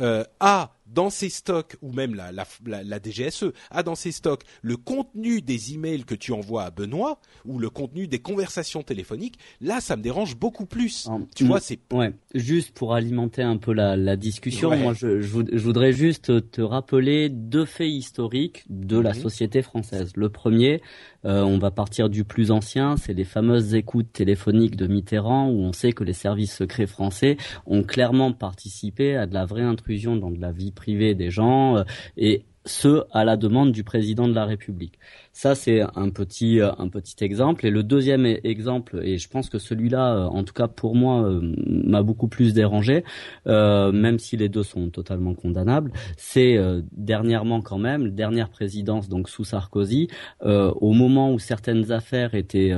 euh, a dans ses stocks ou même la, la, la, DGSE a dans ses stocks le contenu des emails que tu envoies à Benoît ou le contenu des conversations téléphoniques, là ça me dérange beaucoup plus. tu vois, c'est ouais. Juste pour alimenter un peu la, discussion, moi je, je, voudrais juste te rappeler deux faits historiques de la mhm. société française. Le premier, euh, on va partir du plus ancien, c'est les fameuses écoutes téléphoniques de Mitterrand où on sait que les services secrets français ont clairement participé à de la vraie intrusion dans de la vie privée des gens euh, et ce à la demande du président de la République. Ça c'est un petit euh, un petit exemple et le deuxième e-, exemple et je pense que celui-là euh, en tout cas pour moi m'a beaucoup plus dérangé même si les deux sont totalement condamnables, c'est dernièrement quand même dernière présidence donc sous Sarkozy au moment où certaines affaires étaient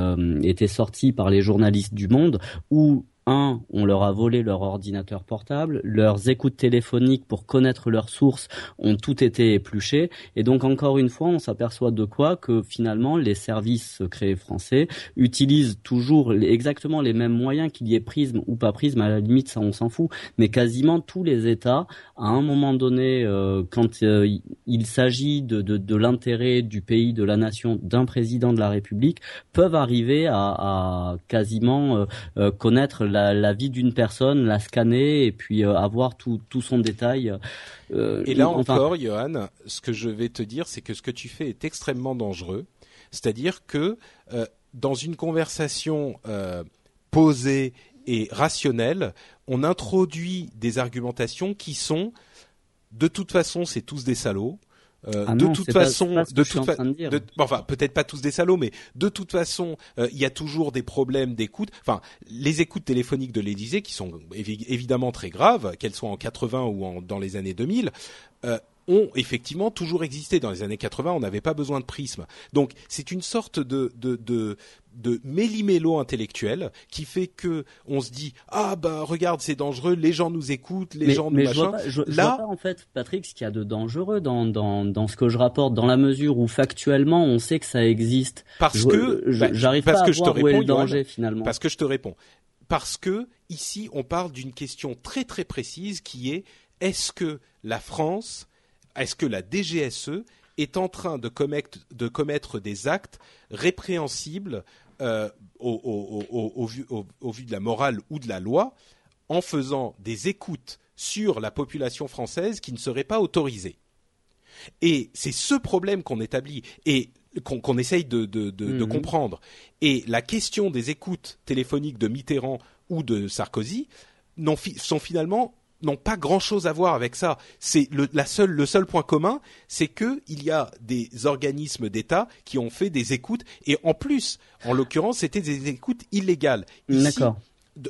étaient sorties par les journalistes du Monde où un, on leur a volé leur ordinateur portable, leurs écoutes téléphoniques pour connaître leurs sources ont tout été épluchées, et donc encore une fois, on s'aperçoit de quoi que finalement les services secrets français utilisent toujours exactement les mêmes moyens qu'il y ait prisme ou pas prisme, à la limite ça on s'en fout, mais quasiment tous les États, à un moment donné, euh, quand euh, il s'agit de, l'intérêt du pays, de la nation, d'un président de la République, peuvent arriver à, à quasiment euh, connaître la, vie d'une personne, la scanner et puis euh, avoir tout, tout son détail. Euh, et là encore, Johan, ce que je vais te dire, c'est que ce que tu fais est extrêmement dangereux. C'est-à-dire que euh, dans une conversation posée et rationnelle, on introduit des argumentations qui sont de toute façon, c'est tous des salauds. Euh, ah de toute façon, de toute façon, enfin peut-être pas tous des salauds, mais de toute façon, euh, il y a toujours des problèmes d'écoute. Enfin, les écoutes téléphoniques de l'Élysée, qui sont évidemment très graves, qu'elles soient en 80 ou en, dans les années 2000, euh, ont effectivement toujours existé. Dans les années 80, on n'avait pas besoin de prisme. Donc c'est une sorte de, de, de, de méli-mélo intellectuel qui fait que on se dit ah bah regarde c'est dangereux, les gens nous écoutent, les gens nous mais machin. Je vois Là, vois pas, en fait Patrick ce qu'il y a de dangereux dans, dans dans ce que je rapporte dans la mesure où factuellement on sait que ça existe. Parce que bah, j'arrive pas à que voir je te réponds, le danger finalement. Parce que je te réponds. Parce que ici on parle d'une question très très précise qui est est-ce que la France, est-ce que la DGSE est en train de commettre, de commettre des actes répréhensibles euh, au, vu, au, vu, de la morale ou de la loi en faisant des écoutes sur la population française qui ne seraient pas autorisées. Et c'est ce problème qu'on établit et qu'on essaye de, de, de, de, mhm. comprendre. Et la question des écoutes téléphoniques de Mitterrand ou de Sarkozy sont finalement n'ont pas grand chose à voir avec ça. C'est le, la seule, le seul point commun, c'est que il y a des organismes d'État qui ont fait des écoutes et en plus, en l'occurrence, c'était des écoutes illégales. D'accord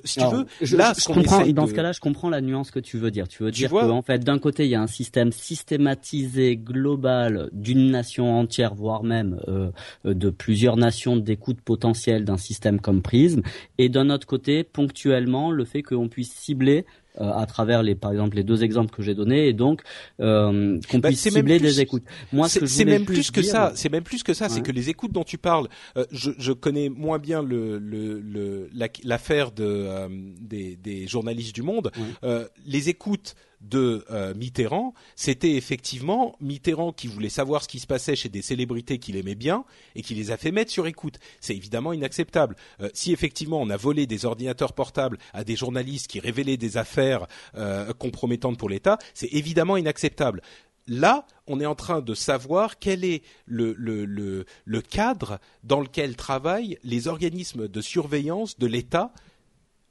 si tu veux, là, je, comprends, dans ce cas-là, je comprends la nuance que tu veux dire. Tu veux dire qu'en fait, d'un côté, il y a un système systématisé, global, d'une nation entière, voire même euh, de plusieurs nations d'écoute potentielle d'un système comme Prism, et d'un autre côté, ponctuellement, le fait qu'on puisse cibler euh, à travers les par exemple les deux exemples que j'ai donnés et donc euh, qu'on bah, puisse cibler des écoutes. Moi, c'est même plus, que ça. C'est même plus que ça. C'est que les écoutes dont tu parles, euh, je, je, connais moins bien le l'affaire le, de des, des, journalistes du Monde. les écoutes de euh, Mitterrand, c'était effectivement Mitterrand qui voulait savoir ce qui se passait chez des célébrités qu'il aimait bien et qui les a fait mettre sur écoute. C'est évidemment inacceptable. Euh, si effectivement on a volé des ordinateurs portables à des journalistes qui révélaient des affaires euh, compromettantes pour l'État, c'est évidemment inacceptable. Là, on est en train de savoir quel est le, le, cadre dans lequel travaillent les organismes de surveillance de l'État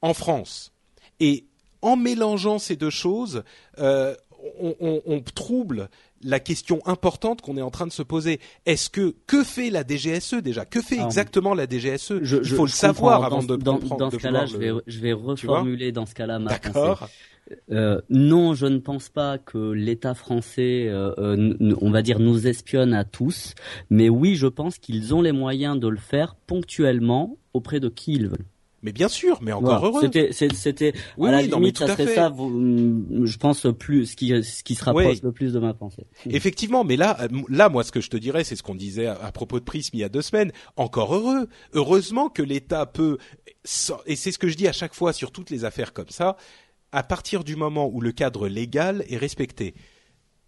en France. Et en mélangeant ces deux choses, euh, on, trouble la question importante qu'on est en train de se poser. Est-ce que que fait la DGSE déjà? Que fait exactement la DGSE Il faut le savoir avant de dans. Dans ce cas-là, je vais, je vais reformuler dans ce cas-là ma pensée. Euh, non, je ne pense pas que l'État français, euh, euh, on va dire, nous espionne à tous. Mais oui, je pense qu'ils ont les moyens de le faire ponctuellement auprès de qui ils veulent. Mais bien sûr, mais encore heureux. C'était, c'était, oui, à la limite, ça serait ça, mm, je pense, plus, ce qui, ce qui se rapproche le plus de ma pensée. Effectivement, mais là, là, moi, ce que je te dirais, c'est ce qu'on disait à, propos de Prism il y a deux semaines. Encore heureux. Heureusement que l'État peut, et c'est ce que je dis à chaque fois sur toutes les affaires comme ça, à partir du moment où le cadre légal est respecté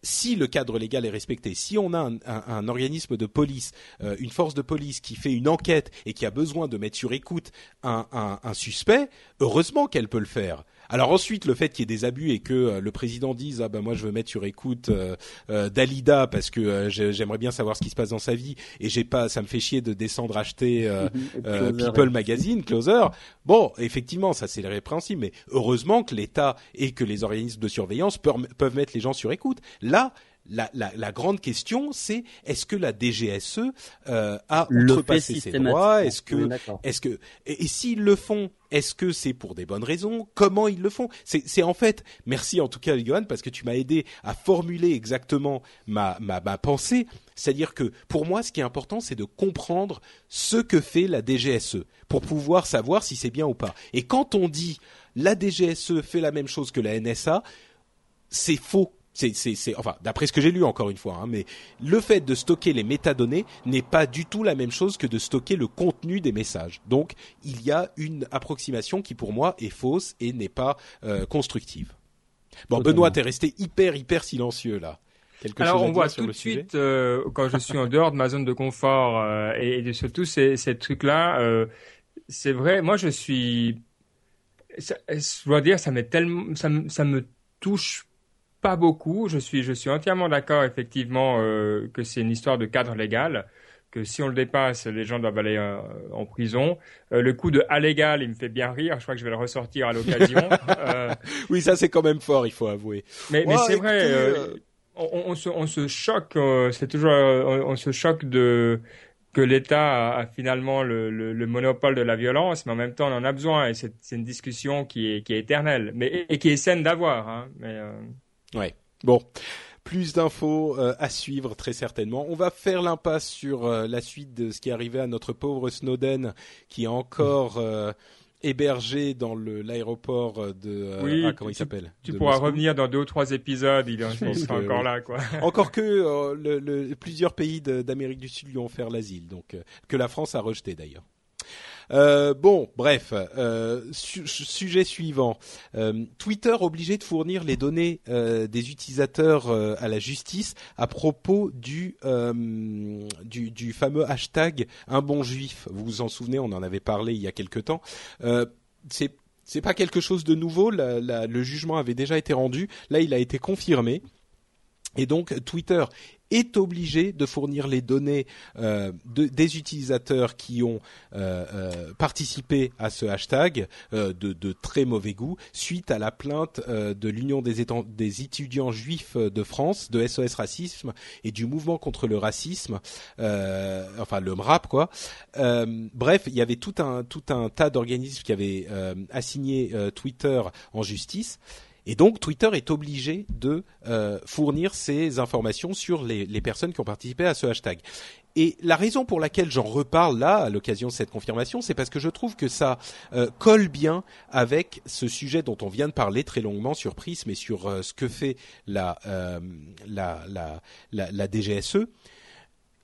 si le cadre légal est respecté, si on a un, organisme de police, euh, une force de police qui fait une enquête et qui a besoin de mettre sur écoute un, un suspect, heureusement qu'elle peut le faire. Alors ensuite, le fait qu'il y ait des abus et que euh, le président dise ah ben moi je veux mettre sur écoute euh, euh Dalida parce que j'aimerais bien savoir ce qui se passe dans sa vie et j'ai pas, ça me fait chier de descendre acheter People Magazine, Closer. Bon, effectivement, ça c'est répréhensible, mais heureusement que l'État et que les organismes de surveillance peuvent mettre les gens sur écoute. Là, la, la, la, grande question, c'est est-ce que la DGSE euh, a outrepassé ses droits? Est-ce que, est-ce que, et, s'ils le font, est-ce que c'est pour des bonnes raisons? Comment ils le font? C'est en fait, merci en tout cas, Johan, parce que tu m'as aidé à formuler exactement ma, ma, ma pensée. C'est-à-dire que pour moi, ce qui est important, c'est de comprendre ce que fait la DGSE pour pouvoir savoir si c'est bien ou pas. Et quand on dit la DGSE fait la même chose que la NSA, c'est faux c'est, enfin, d'après ce que j'ai lu encore une fois, hein, mais le fait de stocker les métadonnées n'est pas du tout la même chose que de stocker le contenu des messages. Donc, il y a une approximation qui, pour moi, est fausse et n'est pas euh, constructive. Bon, Benoît, t'es resté hyper, hyper silencieux là. Quelque Alors, on voit tout de suite euh, quand je suis en dehors de ma zone de confort euh, et, surtout ces, ces trucs-là. c'est vrai, moi, je suis, je dois dire, ça m'est tellement, ça, ça me touche pas beaucoup. Je suis, je suis entièrement d'accord, effectivement, euh, que c'est une histoire de cadre légal, que si on le dépasse, les gens doivent aller euh, en prison. Euh, le coup de allégal, il me fait bien rire. Je crois que je vais le ressortir à l'occasion. oui, ça c'est quand même fort, il faut avouer. Mais, mais c'est vrai. On, se, on se choque. c'est toujours, on, se choque de que l'État a, finalement le, le, monopole de la violence, mais en même temps, on en a besoin. Et c'est une discussion qui est, qui est éternelle, mais et, qui est saine d'avoir. Hein, mais Ouais. Bon. Plus d'infos euh, à suivre très certainement. On va faire l'impasse sur euh, la suite de ce qui est arrivé à notre pauvre Snowden, qui est encore euh, hébergé dans l'aéroport de oui, ah, comment il s'appelle? Tu, pourras revenir dans deux ou trois épisodes, il, sera encore là quoi. Encore que le, plusieurs pays d'Amérique du Sud lui ont offert l'asile, donc que la France a rejeté d'ailleurs. Euh, bon, bref, euh, sujet suivant. Euh, Twitter obligé de fournir les données des utilisateurs à la justice à propos du, fameux hashtag un bon juif. Vous vous en souvenez, on en avait parlé il y a quelque temps. c'est c'est pas quelque chose de nouveau. le jugement avait déjà été rendu. Là, il a été confirmé. Et donc Twitter est obligé de fournir les données euh, des utilisateurs qui ont euh, euh, participé à ce hashtag de, très mauvais goût suite à la plainte de l'Union des, des, étudiants juifs de France, de SOS Racisme et du mouvement contre le racisme, enfin le MRAP quoi. bref, il y avait tout un tout un tas d'organismes qui avaient assigné Twitter en justice et donc Twitter est obligé de euh, fournir ces informations sur les, personnes qui ont participé à ce hashtag. Et la raison pour laquelle j'en reparle là, à l'occasion de cette confirmation, c'est parce que je trouve que ça euh, colle bien avec ce sujet dont on vient de parler très longuement sur Prism et sur euh, ce que fait la, la, la, la, la DGSE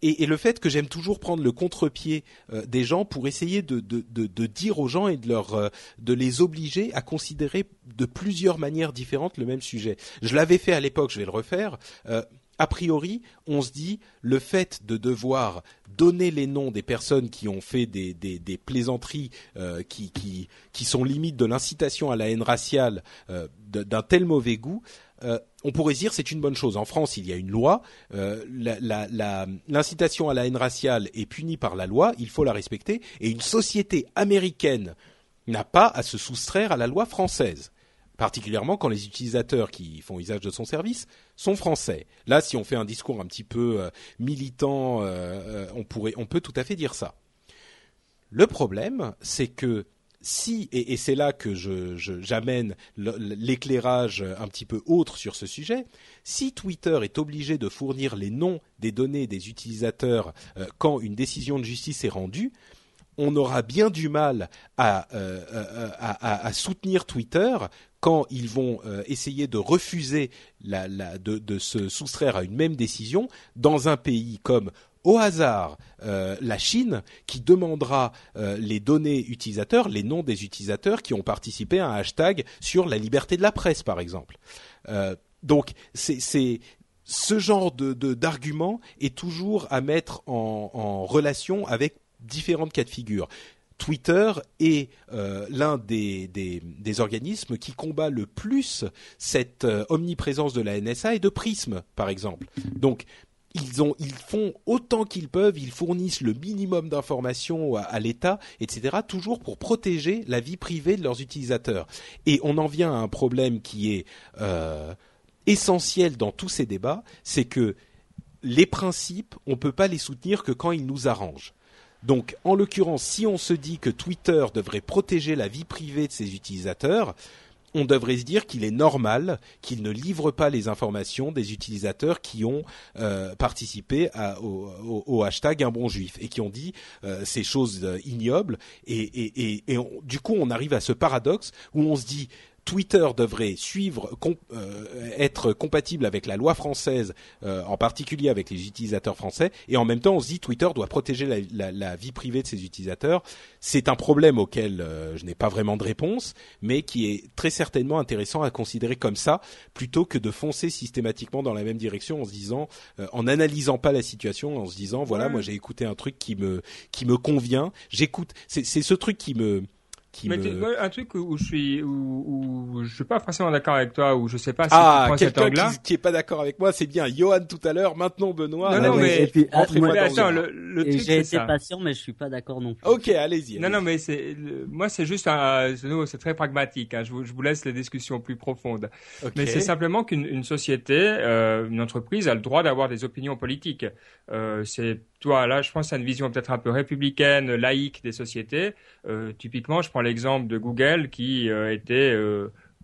et, et, le fait que j'aime toujours prendre le contre-pied euh, des gens pour essayer de, de, de, de, dire aux gens et de leur euh, de les obliger à considérer de plusieurs manières différentes le même sujet. Je l'avais fait à l'époque, je vais le refaire. Euh, a priori, on se dit le fait de devoir donner les noms des personnes qui ont fait des, des, des plaisanteries qui, qui, qui, sont limites de l'incitation à la haine raciale d'un tel mauvais goût, euh, on pourrait dire c'est une bonne chose. En France, il y a une loi. Euh, l'incitation à la haine raciale est punie par la loi. Il faut la respecter. Et une société américaine n'a pas à se soustraire à la loi française. Particulièrement quand les utilisateurs qui font usage de son service sont français. Là, si on fait un discours un petit peu euh, militant, on pourrait, on peut tout à fait dire ça. Le problème, c'est que si, et, c'est là que j'amène l'éclairage un petit peu autre sur ce sujet, si Twitter est obligé de fournir les noms des données des utilisateurs euh, quand une décision de justice est rendue, on aura bien du mal à, euh, euh, soutenir Twitter quand ils vont essayer de refuser de, se soustraire à une même décision dans un pays comme au hasard euh, la Chine qui demandera euh, les données utilisateurs, les noms des utilisateurs qui ont participé à un hashtag sur la liberté de la presse, par exemple. Euh, donc c'est ce genre de d'argument est toujours à mettre en, relation avec différentes cas de figure. Twitter est l'un des, des, des, organismes qui combat le plus cette omniprésence de la NSA et de Prism, par exemple. Donc ils ont, ils font autant qu'ils peuvent, ils fournissent le minimum d'informations à, l'État, etc. Toujours pour protéger la vie privée de leurs utilisateurs. Et on en vient à un problème qui est euh, essentiel dans tous ces débats, c'est que les principes, on ne peut pas les soutenir que quand ils nous arrangent. Donc, en l'occurrence, si on se dit que Twitter devrait protéger la vie privée de ses utilisateurs, on devrait se dire qu'il est normal qu'il ne livre pas les informations des utilisateurs qui ont euh, participé au, hashtag un bon juif et qui ont dit euh, ces choses euh, ignobles. Et, du coup on arrive à ce paradoxe où on se dit Twitter devrait suivre, euh, être compatible avec la loi française, euh, en particulier avec les utilisateurs français, et en même temps on se dit Twitter doit protéger la, vie privée de ses utilisateurs. C'est un problème auquel euh, je n'ai pas vraiment de réponse, mais qui est très certainement intéressant à considérer comme ça, plutôt que de foncer systématiquement dans la même direction en se disant, en analysant pas la situation, en se disant voilà moi j'ai écouté un truc qui me qui me convient, j'écoute, c'est ce truc qui me mais un truc où je suis où, où je suis pas forcément d'accord avec toi ou je sais pas si ah, tu quelqu'un qui, qui est pas d'accord avec moi c'est bien Johan tout à l'heure maintenant Benoît. Non non mais, puis, ah, moi, attends, le, le truc j'ai été patient mais je suis pas d'accord non plus. Ok allez-y non non mais c'est moi c'est juste un c'est très pragmatique hein. je, vous, je vous laisse les discussions plus profondes. Mais c'est simplement qu'une société euh, une entreprise a le droit d'avoir des opinions politiques. Euh, c'est toi, là, je pense à une vision peut-être un peu républicaine, laïque des sociétés. Euh, typiquement, je prends l'exemple de Google qui euh, était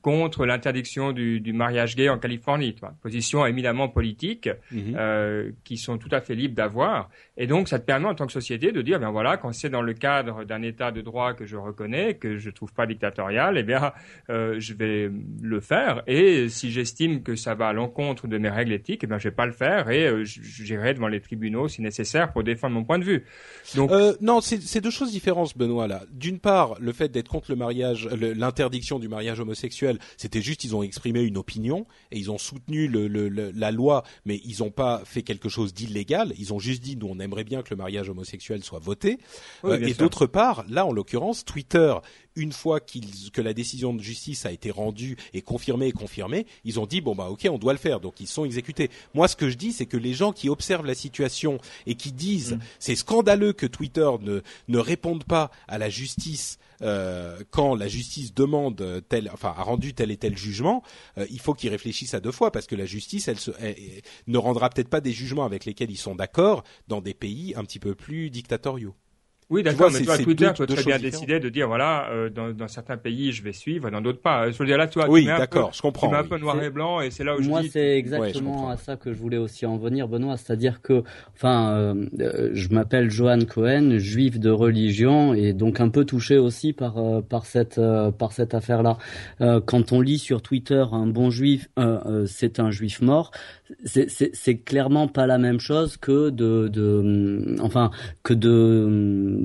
contre l'interdiction du, du, mariage gay en Californie. Position éminemment politique mhm. euh, qui sont tout à fait libres d'avoir. Et donc, ça te permet en tant que société de dire, bien voilà, quand c'est dans le cadre d'un État de droit que je reconnais, que je trouve pas dictatorial, eh bien, euh, je vais le faire. Et si j'estime que ça va à l'encontre de mes règles éthiques, eh bien, je vais pas le faire et euh, j'irai devant les tribunaux si nécessaire pour défendre mon point de vue. Donc, non, c'est deux choses différentes, Benoît. Là, d'une part, le fait d'être contre le mariage, l'interdiction du mariage homosexuel, c'était juste ils ont exprimé une opinion et ils ont soutenu le, le, la loi, mais ils n'ont pas fait quelque chose d'illégal. Ils ont juste dit nous on aimerait bien que le mariage homosexuel soit voté. Euh, et d'autre part, là en l'occurrence, Twitter, une fois que la décision de justice a été rendue et confirmée et confirmée, ils ont dit bon bah ok on doit le faire, donc ils sont exécutés. Moi ce que je dis c'est que les gens qui observent la situation et qui disent mm. c'est scandaleux que Twitter ne ne réponde pas à la justice euh, quand la justice demande tel, enfin a rendu tel et tel jugement, euh, il faut qu'ils réfléchissent à deux fois parce que la justice, ne rendra peut-être pas des jugements avec lesquels ils sont d'accord dans des pays un petit peu plus dictatoriaux. Oui, d'accord, mais toi, Twitter, tu peux très bien décider de dire, voilà, euh, dans, dans, certains pays, je vais suivre, dans d'autres pas. Je veux dire, là, toi, oui, d'accord, je comprends. Tu mets un peu noir et blanc, et c'est là où je Moi, c'est exactement à ça que je voulais aussi en venir, Benoît. C'est-à-dire que, enfin, euh, euh, je m'appelle Johan Cohen, juif de religion, et donc un peu touché aussi par par cette par cette affaire-là. quand on lit sur Twitter un bon juif, c'est un juif mort, c'est clairement pas la même chose que de, de enfin que de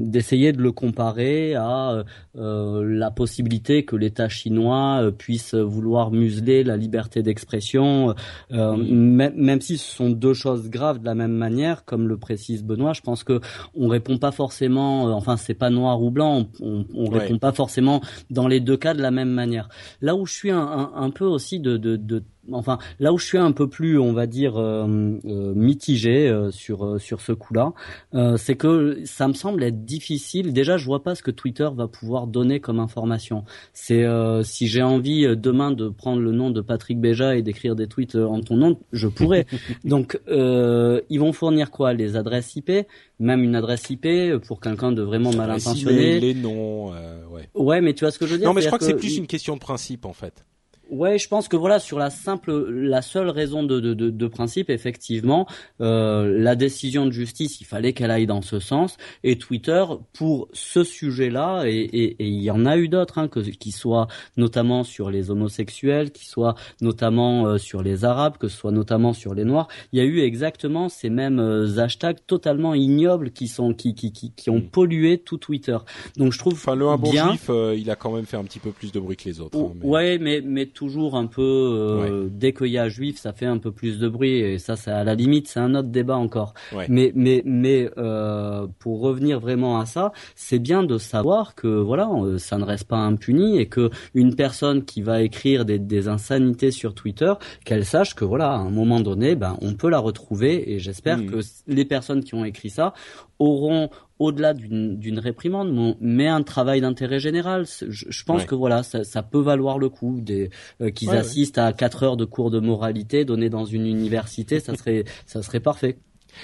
d'essayer de le comparer à euh, la possibilité que l'État chinois euh, puisse vouloir museler la liberté d'expression, euh, même si ce sont deux choses graves de la même manière, comme le précise Benoît. Je pense que on répond pas forcément, enfin c'est pas noir ou blanc, on, on, répond pas forcément dans les deux cas de la même manière. Là où je suis un, un, peu aussi de, de, de enfin là où je suis un peu plus on va dire euh, mitigé euh, sur sur ce coup-là euh, c'est que ça me semble être difficile déjà je vois pas ce que Twitter va pouvoir donner comme information. C'est euh, si j'ai envie euh, demain de prendre le nom de Patrick Béja et d'écrire des tweets euh, en ton nom, je pourrais. Donc ils vont fournir quoi? Les adresses IP, même une adresse IP pour quelqu'un de vraiment mal intentionné? Les, noms, ouais. Ouais, mais tu vois ce que je veux dire Non, mais je crois que, c'est plus une question de principe en fait. Ouais, je pense que voilà sur la simple, la seule raison de, de, de, de principe, effectivement, euh, la décision de justice, il fallait qu'elle aille dans ce sens. Et Twitter, pour ce sujet-là, et, et, et, il y en a eu d'autres, hein, que qui soient notamment sur les homosexuels, qui soient notamment euh, sur les arabes, que ce soit notamment sur les noirs, il y a eu exactement ces mêmes euh, hashtags totalement ignobles qui sont qui qui qui, qui ont hmm. pollué tout Twitter. Donc je trouve enfin le un bon juif, euh, il a quand même fait un petit peu plus de bruit que les autres. Hein, mais... Ouais, mais mais toujours un peu euh, dès qu'il y a juif, ça fait un peu plus de bruit et ça, c'est à la limite, c'est un autre débat encore. Mais mais mais euh, pour revenir vraiment à ça, c'est bien de savoir que voilà, euh, ça ne reste pas impuni et que une personne qui va écrire des, des insanités sur Twitter, qu'elle sache que voilà, à un moment donné, ben on peut la retrouver et j'espère hmm. que les personnes qui ont écrit ça auront au-delà d'une réprimande, mais un travail d'intérêt général. Je, pense que voilà, ça, peut valoir le coup des euh, qu'ils assistent à quatre heures de cours de moralité donnés dans une université, ça serait ça serait parfait.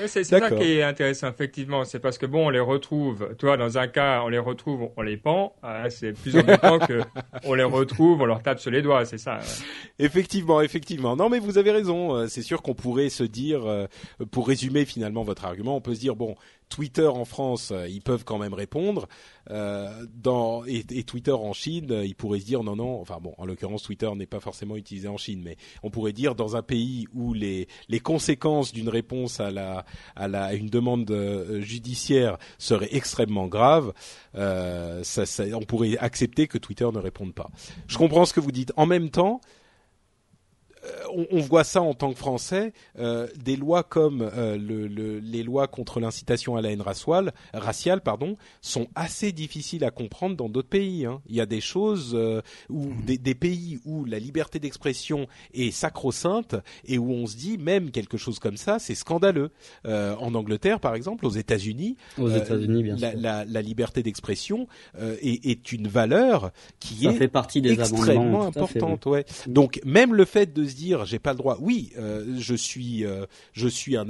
C'est ça qui est intéressant, effectivement. C'est parce que bon, on les retrouve. Toi, dans un cas, on les retrouve, on les pend. Ah, c'est plus important que on les retrouve, on leur tape sur les doigts. C'est ça. Effectivement, effectivement. Non, mais vous avez raison. Euh, c'est sûr qu'on pourrait se dire, euh, pour résumer finalement votre argument, on peut se dire bon, Twitter en France, euh, ils peuvent quand même répondre. Euh, dans et, Twitter en Chine, ils pourraient se dire non non. Enfin bon, en l'occurrence, Twitter n'est pas forcément utilisé en Chine, mais on pourrait dire dans un pays où les les conséquences d'une réponse à la à la une demande euh, judiciaire seraient extrêmement graves, euh, ça, ça, on pourrait accepter que Twitter ne réponde pas. Je comprends ce que vous dites. En même temps, euh, on, voit ça en tant que Français, euh, des lois comme euh, les lois contre l'incitation à la haine raciale, raciale pardon, sont assez difficiles à comprendre dans d'autres pays. Hein. Il y a des choses où mmh. des, pays où la liberté d'expression est sacro-sainte et où on se dit même quelque chose comme ça, c'est scandaleux. en Angleterre, par exemple, aux États-Unis, aux États-Unis, bien la, sûr. La, liberté d'expression est, est, une valeur qui ça est fait partie des extrêmement importante. Ouais. Donc même le fait de se dire j'ai pas le droit. Oui, euh, je suis euh, je suis un,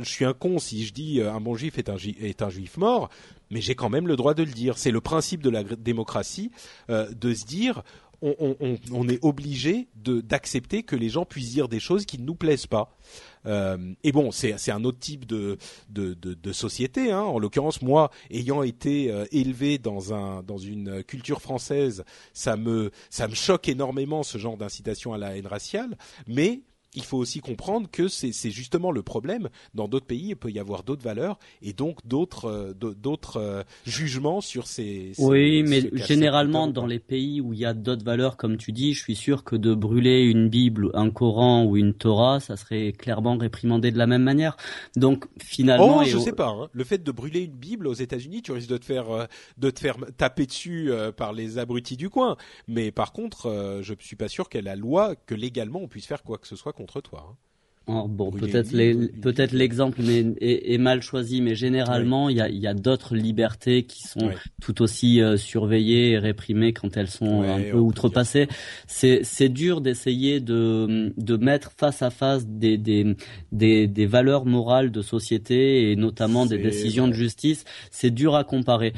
je suis un con si je dis euh, un bon juif est un est un juif mort, mais j'ai quand même le droit de le dire. C'est le principe de la démocratie de se dire on, est obligé d'accepter que les gens puissent dire des choses qui ne nous plaisent pas. Euh, et bon, c'est un autre type de de, de, société. Hein. En l'occurrence, moi, ayant été euh, élevé dans un dans une culture française, ça me ça me choque énormément ce genre d'incitation à la haine raciale. Mais il faut aussi comprendre que c'est justement le problème. Dans d'autres pays, il peut y avoir d'autres valeurs et donc d'autres euh, d'autres euh, jugements sur ces. oui, mais généralement dans les pays où il y a d'autres valeurs, comme tu dis, je suis sûr que de brûler une Bible, un Coran ou une Torah, ça serait clairement réprimandé de la même manière. Donc finalement, oh, je sais pas. Hein. Le fait de brûler une Bible aux États-Unis, tu risques de te faire euh, de te faire taper dessus par les abrutis du coin. Mais par contre, je suis pas sûr qu'elle a la loi que légalement on puisse faire quoi que ce soit contre toi. Hein. Oh, bon, peut-être peut-être l'exemple est, mal choisi, mais généralement il y a, d'autres libertés qui sont tout aussi euh, surveillées et réprimées quand elles sont un peu outrepassées. C'est c'est dur d'essayer de de mettre face à face des des des, des valeurs morales de société et notamment des décisions de justice. C'est dur à comparer.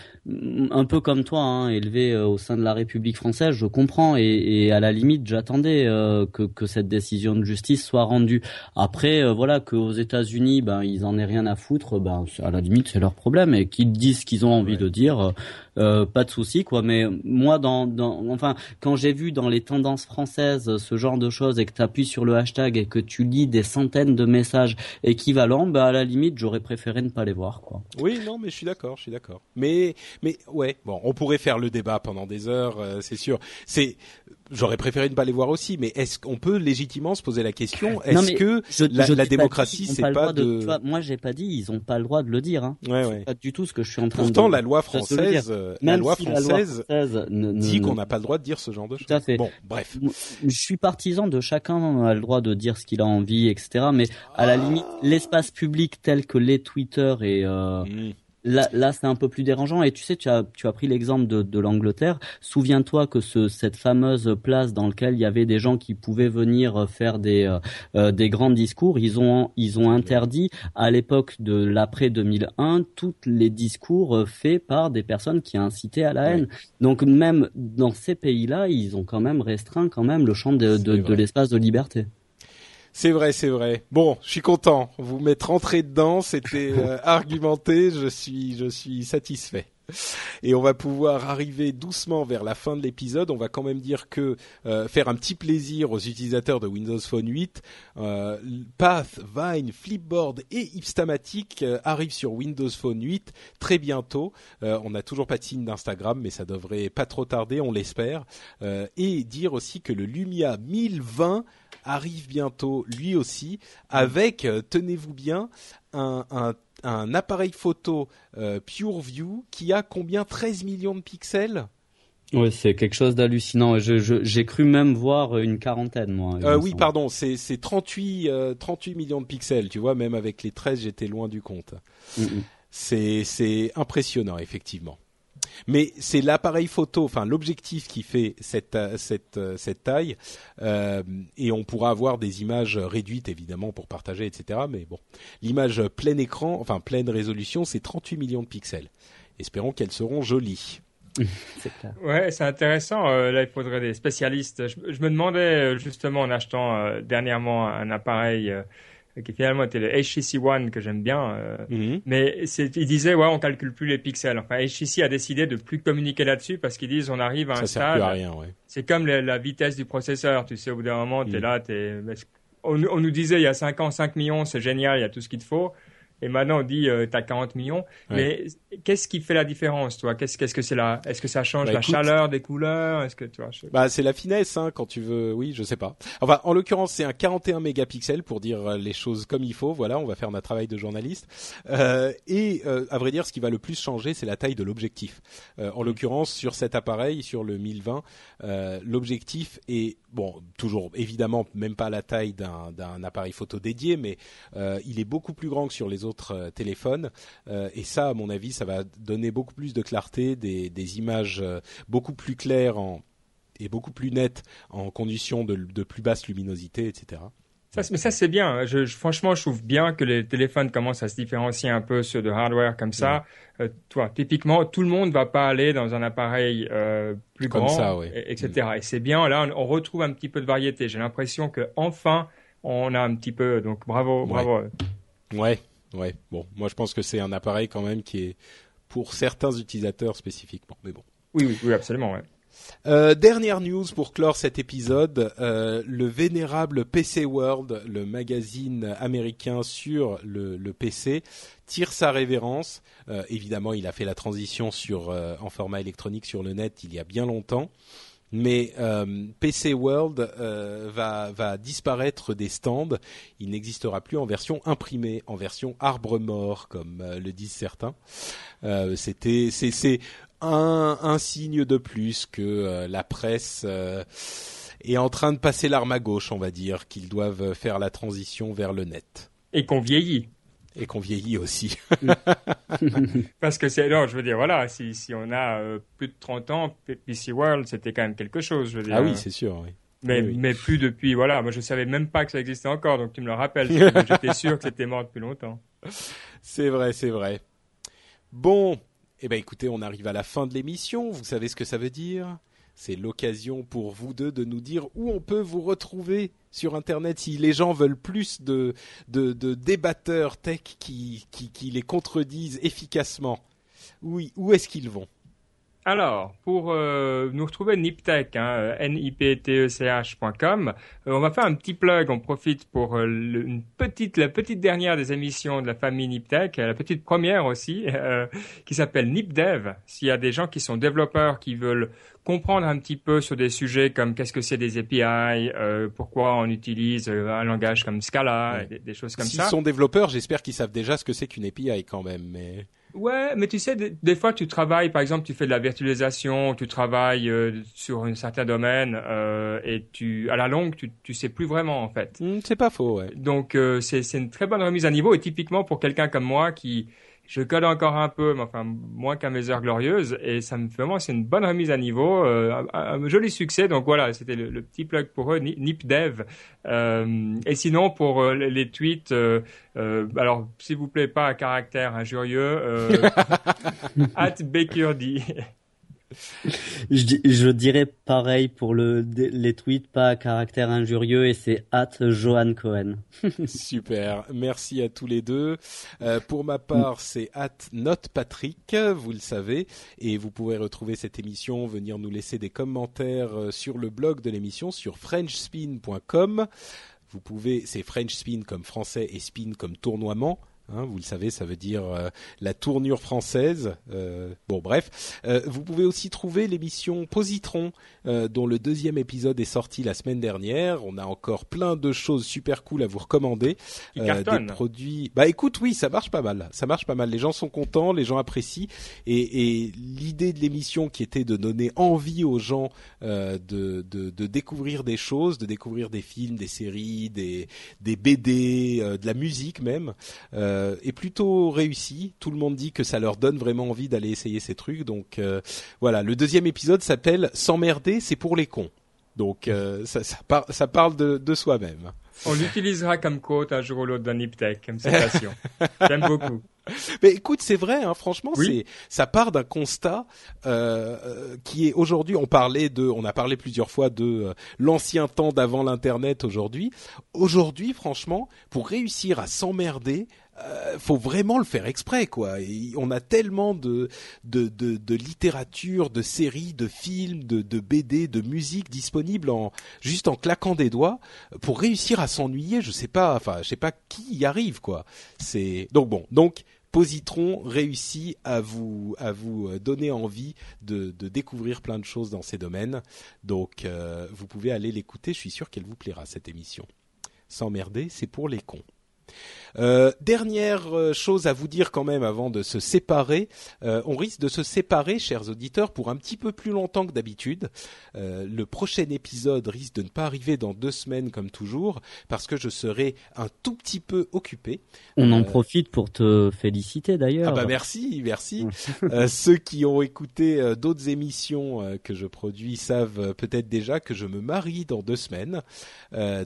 Un peu comme toi, hein, élevé euh, au sein de la République française, je comprends et, et à la limite j'attendais euh, que que cette décision de justice soit rendue. Après, euh, voilà, qu'aux États-Unis, ben ils en aient rien à foutre, ben à la limite c'est leur problème et qu'ils disent ce qu'ils ont envie de dire. Euh, euh, pas de souci quoi. Mais moi, dans, dans enfin, quand j'ai vu dans les tendances françaises ce genre de choses et que tu appuies sur le hashtag et que tu lis des centaines de messages équivalents, bah à la limite, j'aurais préféré ne pas les voir quoi. Oui, non, mais je suis d'accord, je suis d'accord. Mais mais ouais, bon, on pourrait faire le débat pendant des heures, euh, c'est sûr. C'est J'aurais préféré ne pas les voir aussi, mais est-ce qu'on peut légitimement se poser la question Est-ce que la, la démocratie, c'est pas, de... de... moi, j'ai pas dit ils ont pas le droit de le dire. Hein. Ouais, ouais. Pas du tout ce que je suis en train de. Pourtant, la loi française euh, la loi française, dit qu'on n'a pas le droit de dire ce genre de choses. Bon, bref. Je suis partisan de chacun a le droit de dire ce qu'il a envie, etc. Mais à la limite, l'espace public tel que les Twitter et euh, mmh. Là, là c'est un peu plus dérangeant. Et tu sais, tu as, tu as pris l'exemple de, de l'Angleterre. Souviens-toi que ce, cette fameuse place dans laquelle il y avait des gens qui pouvaient venir faire des, euh, euh des grands discours, ils ont, ils ont interdit à l'époque de l'après 2001 tous les discours euh, faits par des personnes qui incitaient à la haine. Donc même dans ces pays-là, ils ont quand même restreint quand même le champ de, de, de l'espace de liberté. C'est vrai, c'est vrai. Bon, je suis content. Vous m'êtes rentré dedans, c'était euh, argumenté. Je suis, je suis satisfait. Et on va pouvoir arriver doucement vers la fin de l'épisode. On va quand même dire que euh, faire un petit plaisir aux utilisateurs de Windows Phone 8, euh, Path, Vine, Flipboard et Ipstamatic euh, arrivent sur Windows Phone 8 très bientôt. on n'a toujours pas de signe d'Instagram, mais ça devrait pas trop tarder, on l'espère. et dire aussi que le Lumia 1020 arrive bientôt lui aussi avec, euh, tenez-vous bien, un, un, un, appareil photo euh, PureView qui a combien? 13 millions de pixels? Oui, c'est quelque chose d'hallucinant. J'ai je, cru même voir une quarantaine, moi. Euh, oui, pardon, c'est 38, 38 euh, millions de pixels. Tu vois, même avec les 13, j'étais loin du compte. Mm, mm. C'est impressionnant, effectivement. Mais c'est l'appareil photo, enfin l'objectif qui fait cette euh, cette euh, cette taille, euh, et on pourra avoir des images réduites évidemment pour partager, etc. Mais bon, l'image plein écran, enfin pleine résolution, c'est 38 millions de pixels. Espérons qu'elles seront jolies. clair. Ouais, c'est intéressant. là, il faudrait des spécialistes. Je, je me demandais justement en achetant dernièrement un appareil qui finalement était le HTC One que j'aime bien. Euh, mhm. Mais il disait ouais on calcule plus les pixels. Enfin HTC a décidé de plus communiquer là-dessus parce qu'ils disent on arrive à un Ça stade. Sert plus à rien, ouais. C'est comme la, vitesse du processeur. Tu sais au bout d'un moment tu es mhm. là, t'es. On, on, nous disait il y a 5 ans 5 millions c'est génial il y a tout ce qu'il te faut. Et maintenant, on dit, euh, tu as 40 millions. Mais qu'est-ce qui fait la différence, toi? Qu'est-ce que c'est là Est-ce que ça change bah, la chaleur des couleurs? Est-ce que tu vois Bah, c'est la finesse, hein, quand tu veux. Oui, je sais pas. Enfin, en l'occurrence, c'est un 41 mégapixels pour dire euh, les choses comme il faut. Voilà, on va faire notre travail de journaliste. Euh, et euh, à vrai dire, ce qui va le plus changer, c'est la taille de l'objectif. En mm. l'occurrence, sur cet appareil, sur le 1020, l'objectif est bon, toujours évidemment même pas la taille d'un appareil photo dédié, mais il est beaucoup plus grand que sur les autres euh, téléphones. Euh, et ça, à mon avis, ça va donner beaucoup plus de clarté, des, images euh, beaucoup plus claires et beaucoup plus nettes en conditions de plus basse luminosité, etc. Ça, mais ça c'est bien. Je, franchement, je trouve bien que les téléphones commencent à se différencier un peu sur de hardware comme ça. Euh, toi, typiquement, tout le monde va pas aller dans un appareil euh, plus Comme grand, ça, oui. et- etc. Et c'est bien. Là, on, on retrouve un petit peu de variété. J'ai l'impression que enfin, on a un petit peu. Donc, bravo, Ouais. bravo. Ouais, ouais. Bon, moi je pense que c'est un appareil quand même qui est pour certains utilisateurs spécifiquement. Mais bon. Oui, oui, oui, absolument. Ouais. Euh, dernière news pour clore cet épisode, euh, le vénérable PC World, le magazine américain sur le, PC, tire sa révérence. Euh, évidemment, il a fait la transition sur euh, en format électronique sur le net il y a bien longtemps. Mais euh, PC World va, disparaître des stands. Il n'existera plus en version imprimée, en version arbre mort, comme le disent certains. C'était, c'est un, un signe de plus que euh, la presse euh, est en train de passer l'arme à gauche, on va dire, qu'ils doivent faire la transition vers le net Et qu'on vieillit. et qu'on vieillit aussi. Parce que c'est, non, je veux dire, voilà, si, si on a euh, plus de 30 ans, PC World, c'était quand même quelque chose, je veux dire. ah oui, c'est sûr. Oui. mais, oui, oui. mais plus depuis, voilà, moi je savais même pas que ça existait encore, donc tu me le rappelles, j'étais sûr que c'était mort depuis longtemps. C'est vrai, c'est vrai. Bon, eh ben écoutez, on arrive à la fin de l'émission. Vous savez ce que ça veut dire? C'est l'occasion pour vous deux de nous dire où on peut vous retrouver sur Internet si les gens veulent plus de, débatteurs tech qui, qui, qui les contredisent efficacement. Oui, où est-ce qu'ils vont? Alors, pour euh, nous retrouver Niptech, hein, niptech.com, euh, on va faire un petit plug, on profite pour euh, le- une petite, la petite dernière des émissions de la famille Niptech, euh, la petite première aussi, euh, qui s'appelle NipDev. S'il y a des gens qui sont développeurs qui veulent comprendre un petit peu sur des sujets comme qu'est-ce que c'est des API, euh, pourquoi on utilise euh, un langage comme Scala, Ouais. des, des choses comme S'ils ça. sont développeurs, j'espère qu'ils savent déjà ce que c'est qu'une API quand même. Mais Ouais, mais tu sais, des, des fois tu travailles, par exemple, tu fais de la virtualisation, tu travailles euh, sur un certain domaine euh, et tu, à la longue, tu, tu sais plus vraiment en fait. Hmm, c'est pas faux, ouais. Donc euh, c'est c'est une très bonne remise à niveau et typiquement pour quelqu'un comme moi qui je code encore un peu, mais enfin moins qu'à mes heures glorieuses et ça me fait vraiment c'est une bonne remise à niveau, euh, un, un joli succès. Donc voilà, c'était le, le petit plug pour eux, Ni- NipDev. Euh, et sinon pour euh, les- tweets, euh, alors s'il vous plaît pas à caractère injurieux, at Bakerdy. Je, di- je dirais pareil pour le, les tweets, pas à caractère injurieux, et c'est at Johan Cohen. Super, merci à tous les deux. Euh, pour ma part, c'est at notepatrick, vous le savez, et vous pouvez retrouver cette émission, venir nous laisser des commentaires euh, sur le blog de l'émission sur frenchspin.com. Vous pouvez, c'est French Spin comme français et spin comme tournoiement. Hein, vous le savez, ça veut dire euh, la tournure française. Euh, bon, bref. Euh, vous pouvez aussi trouver l'émission Positron, dont le deuxième épisode est sorti la semaine dernière. On a encore plein de choses super cool à vous recommander. Des produits. Bah écoute, oui, ça marche pas mal. Ça marche pas mal. Les gens sont contents, les gens apprécient. Et, et l'idée de l'émission qui était de donner envie aux gens de, de, de découvrir des choses, de découvrir des films, des séries, des, des BD, de la musique même, euh, est plutôt réussi. Tout le monde dit que ça leur donne vraiment envie d'aller essayer ces trucs. Donc euh, voilà, le deuxième épisode s'appelle S'emmerder, c'est pour les cons. Donc euh, ça, ça, par- ça parle de, de soi-même. On l'utilisera comme quote un jour ou l'autre dans Niptech, comme citation. J'aime beaucoup. Mais écoute, c'est vrai, hein, franchement, Oui. c'est ça part d'un constat euh, euh, qui est aujourd'hui. On parlait de, on a parlé plusieurs fois de euh, l'ancien temps d'avant l'internet. Aujourd'hui, aujourd'hui, franchement, pour réussir à s'emmerder, euh, faut vraiment le faire exprès, quoi. On a tellement de de, littérature, de séries, de films, de, BD, de musique disponibles en juste en claquant des doigts pour réussir à s'ennuyer. Je sais pas, enfin, je sais pas qui y arrive, quoi. C'est donc bon, donc. Positron réussit à vous à vous euh, donner envie de, de découvrir plein de choses dans ces domaines. Donc euh, vous pouvez aller l'écouter. Je suis sûr qu'elle vous plaira cette émission. S'emmerder, c'est pour les cons. Euh, dernière euh, chose à vous dire quand même avant de se séparer, euh, on risque de se séparer, chers auditeurs, pour un petit peu plus longtemps que d'habitude. le prochain épisode risque de ne pas arriver dans deux semaines comme toujours, parce que je serai un tout petit peu occupé. On en profite pour te féliciter d'ailleurs. Ah bah merci, merci. ceux qui ont écouté d'autres émissions que je produis savent peut-être déjà que je me marie dans deux semaines,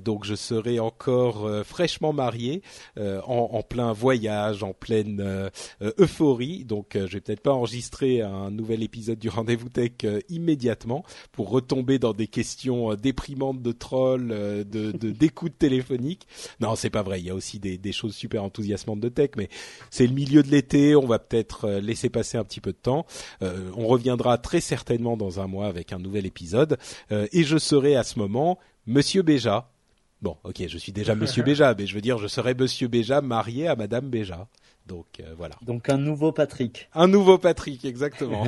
donc je serai encore fraîchement marié en, plein voyage, en pleine euh, euh, euphorie. Donc, euh, je vais peut-être pas enregistrer un nouvel épisode du Rendez-vous Tech immédiatement pour retomber dans des questions déprimantes de trolls, de d'écoute téléphonique. Non, c'est pas vrai. Il y a aussi des, des choses super enthousiasmantes de tech, mais c'est le milieu de l'été. On va peut-être laisser passer un petit peu de temps. on reviendra très certainement dans un mois avec un nouvel épisode, et je serai à ce moment Monsieur Béja, Bon, ok, je suis déjà Monsieur Béja, mais je veux dire, je serai Monsieur Béja marié à Madame Béja. Donc euh, voilà. Donc un nouveau Patrick. Un nouveau Patrick, exactement.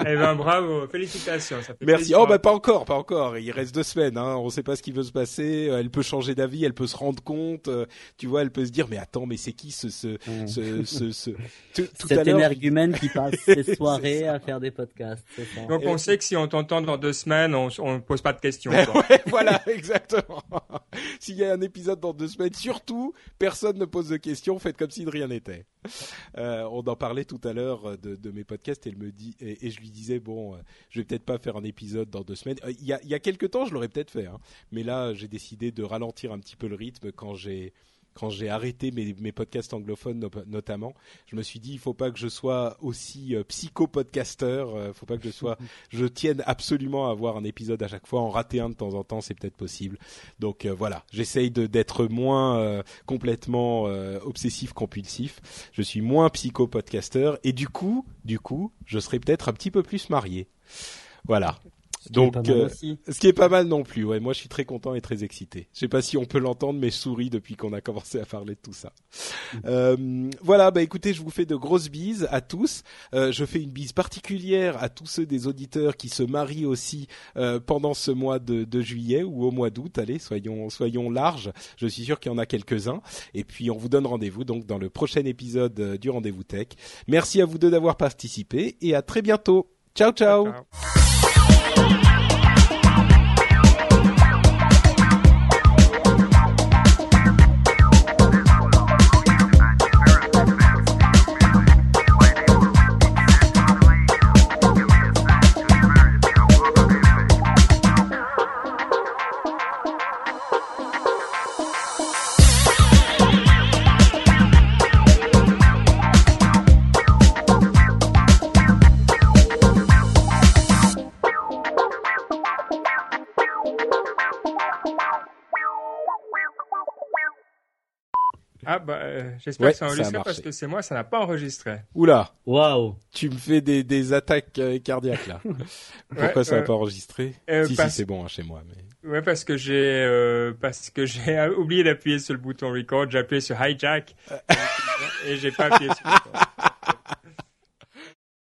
eh ben bravo, félicitations. Ça fait Merci. Oh bah pas encore, pas encore. Il reste deux semaines. Hein. On ne sait pas ce qui veut se passer. Euh, elle peut changer d'avis, elle peut se rendre compte. Euh, tu vois, elle peut se dire mais attends, mais c'est qui ce ce mmh. ce, ce, ce... Tout, cet énergumène qui passe ses soirées à faire des podcasts. Ça. Donc on sait que si on t'entend dans deux semaines, on on pose pas de questions. ouais, voilà, exactement. S'il y a un épisode dans deux semaines, surtout personne ne pose de questions. Faites comme si de rien n'était. Euh, on en parlait tout à l'heure euh, de, mes podcasts et, elle me dit, et, je lui disais bon, euh, je vais peut-être pas faire un épisode dans deux semaines. Il y a, il y a quelques temps, je l'aurais peut-être fait, hein. mais là, j'ai décidé de ralentir un petit peu le rythme quand j'ai quand j'ai arrêté mes, mes, podcasts anglophones notamment, je me suis dit il faut pas que je sois aussi euh, psycho-podcasteur, euh, faut pas que je sois, je tienne absolument à avoir un épisode à chaque fois, en rater un de temps en temps, c'est peut-être possible. Donc euh, voilà, j'essaye d'être moins euh, complètement obsessif compulsif. Je suis moins psycho-podcasteur et du coup, du coup, je serai peut-être un petit peu plus marié. Voilà. Donc, euh, ce qui est pas mal non plus. Ouais, moi je suis très content et très excité. Je sais pas si on peut l'entendre, mais je souris depuis qu'on a commencé à parler de tout ça. euh, voilà, bah écoutez, je vous fais de grosses bises à tous. Euh, je fais une bise particulière à tous ceux des auditeurs qui se marient aussi euh, pendant ce mois de, de, juillet ou au mois d'août. Allez, soyons soyons larges. Je suis sûr qu'il y en a quelques-uns. Et puis on vous donne rendez-vous donc dans le prochain épisode euh, du Rendez-vous Tech. Merci à vous deux d'avoir participé et à très bientôt. ciao. ciao. ciao. Ah bah euh, j'espère que ça a enregistré parce que c'est moi, ça n'a pas enregistré. Oula. Waouh. Tu me fais des, des attaques euh, cardiaques là. Pourquoi ça n'a pas enregistré euh, Si si c'est bon hein, chez moi mais. Ouais parce que j'ai parce que j'ai oublié d'appuyer sur le bouton record, j'ai appuyé sur hijack et j'ai pas appuyé sur record.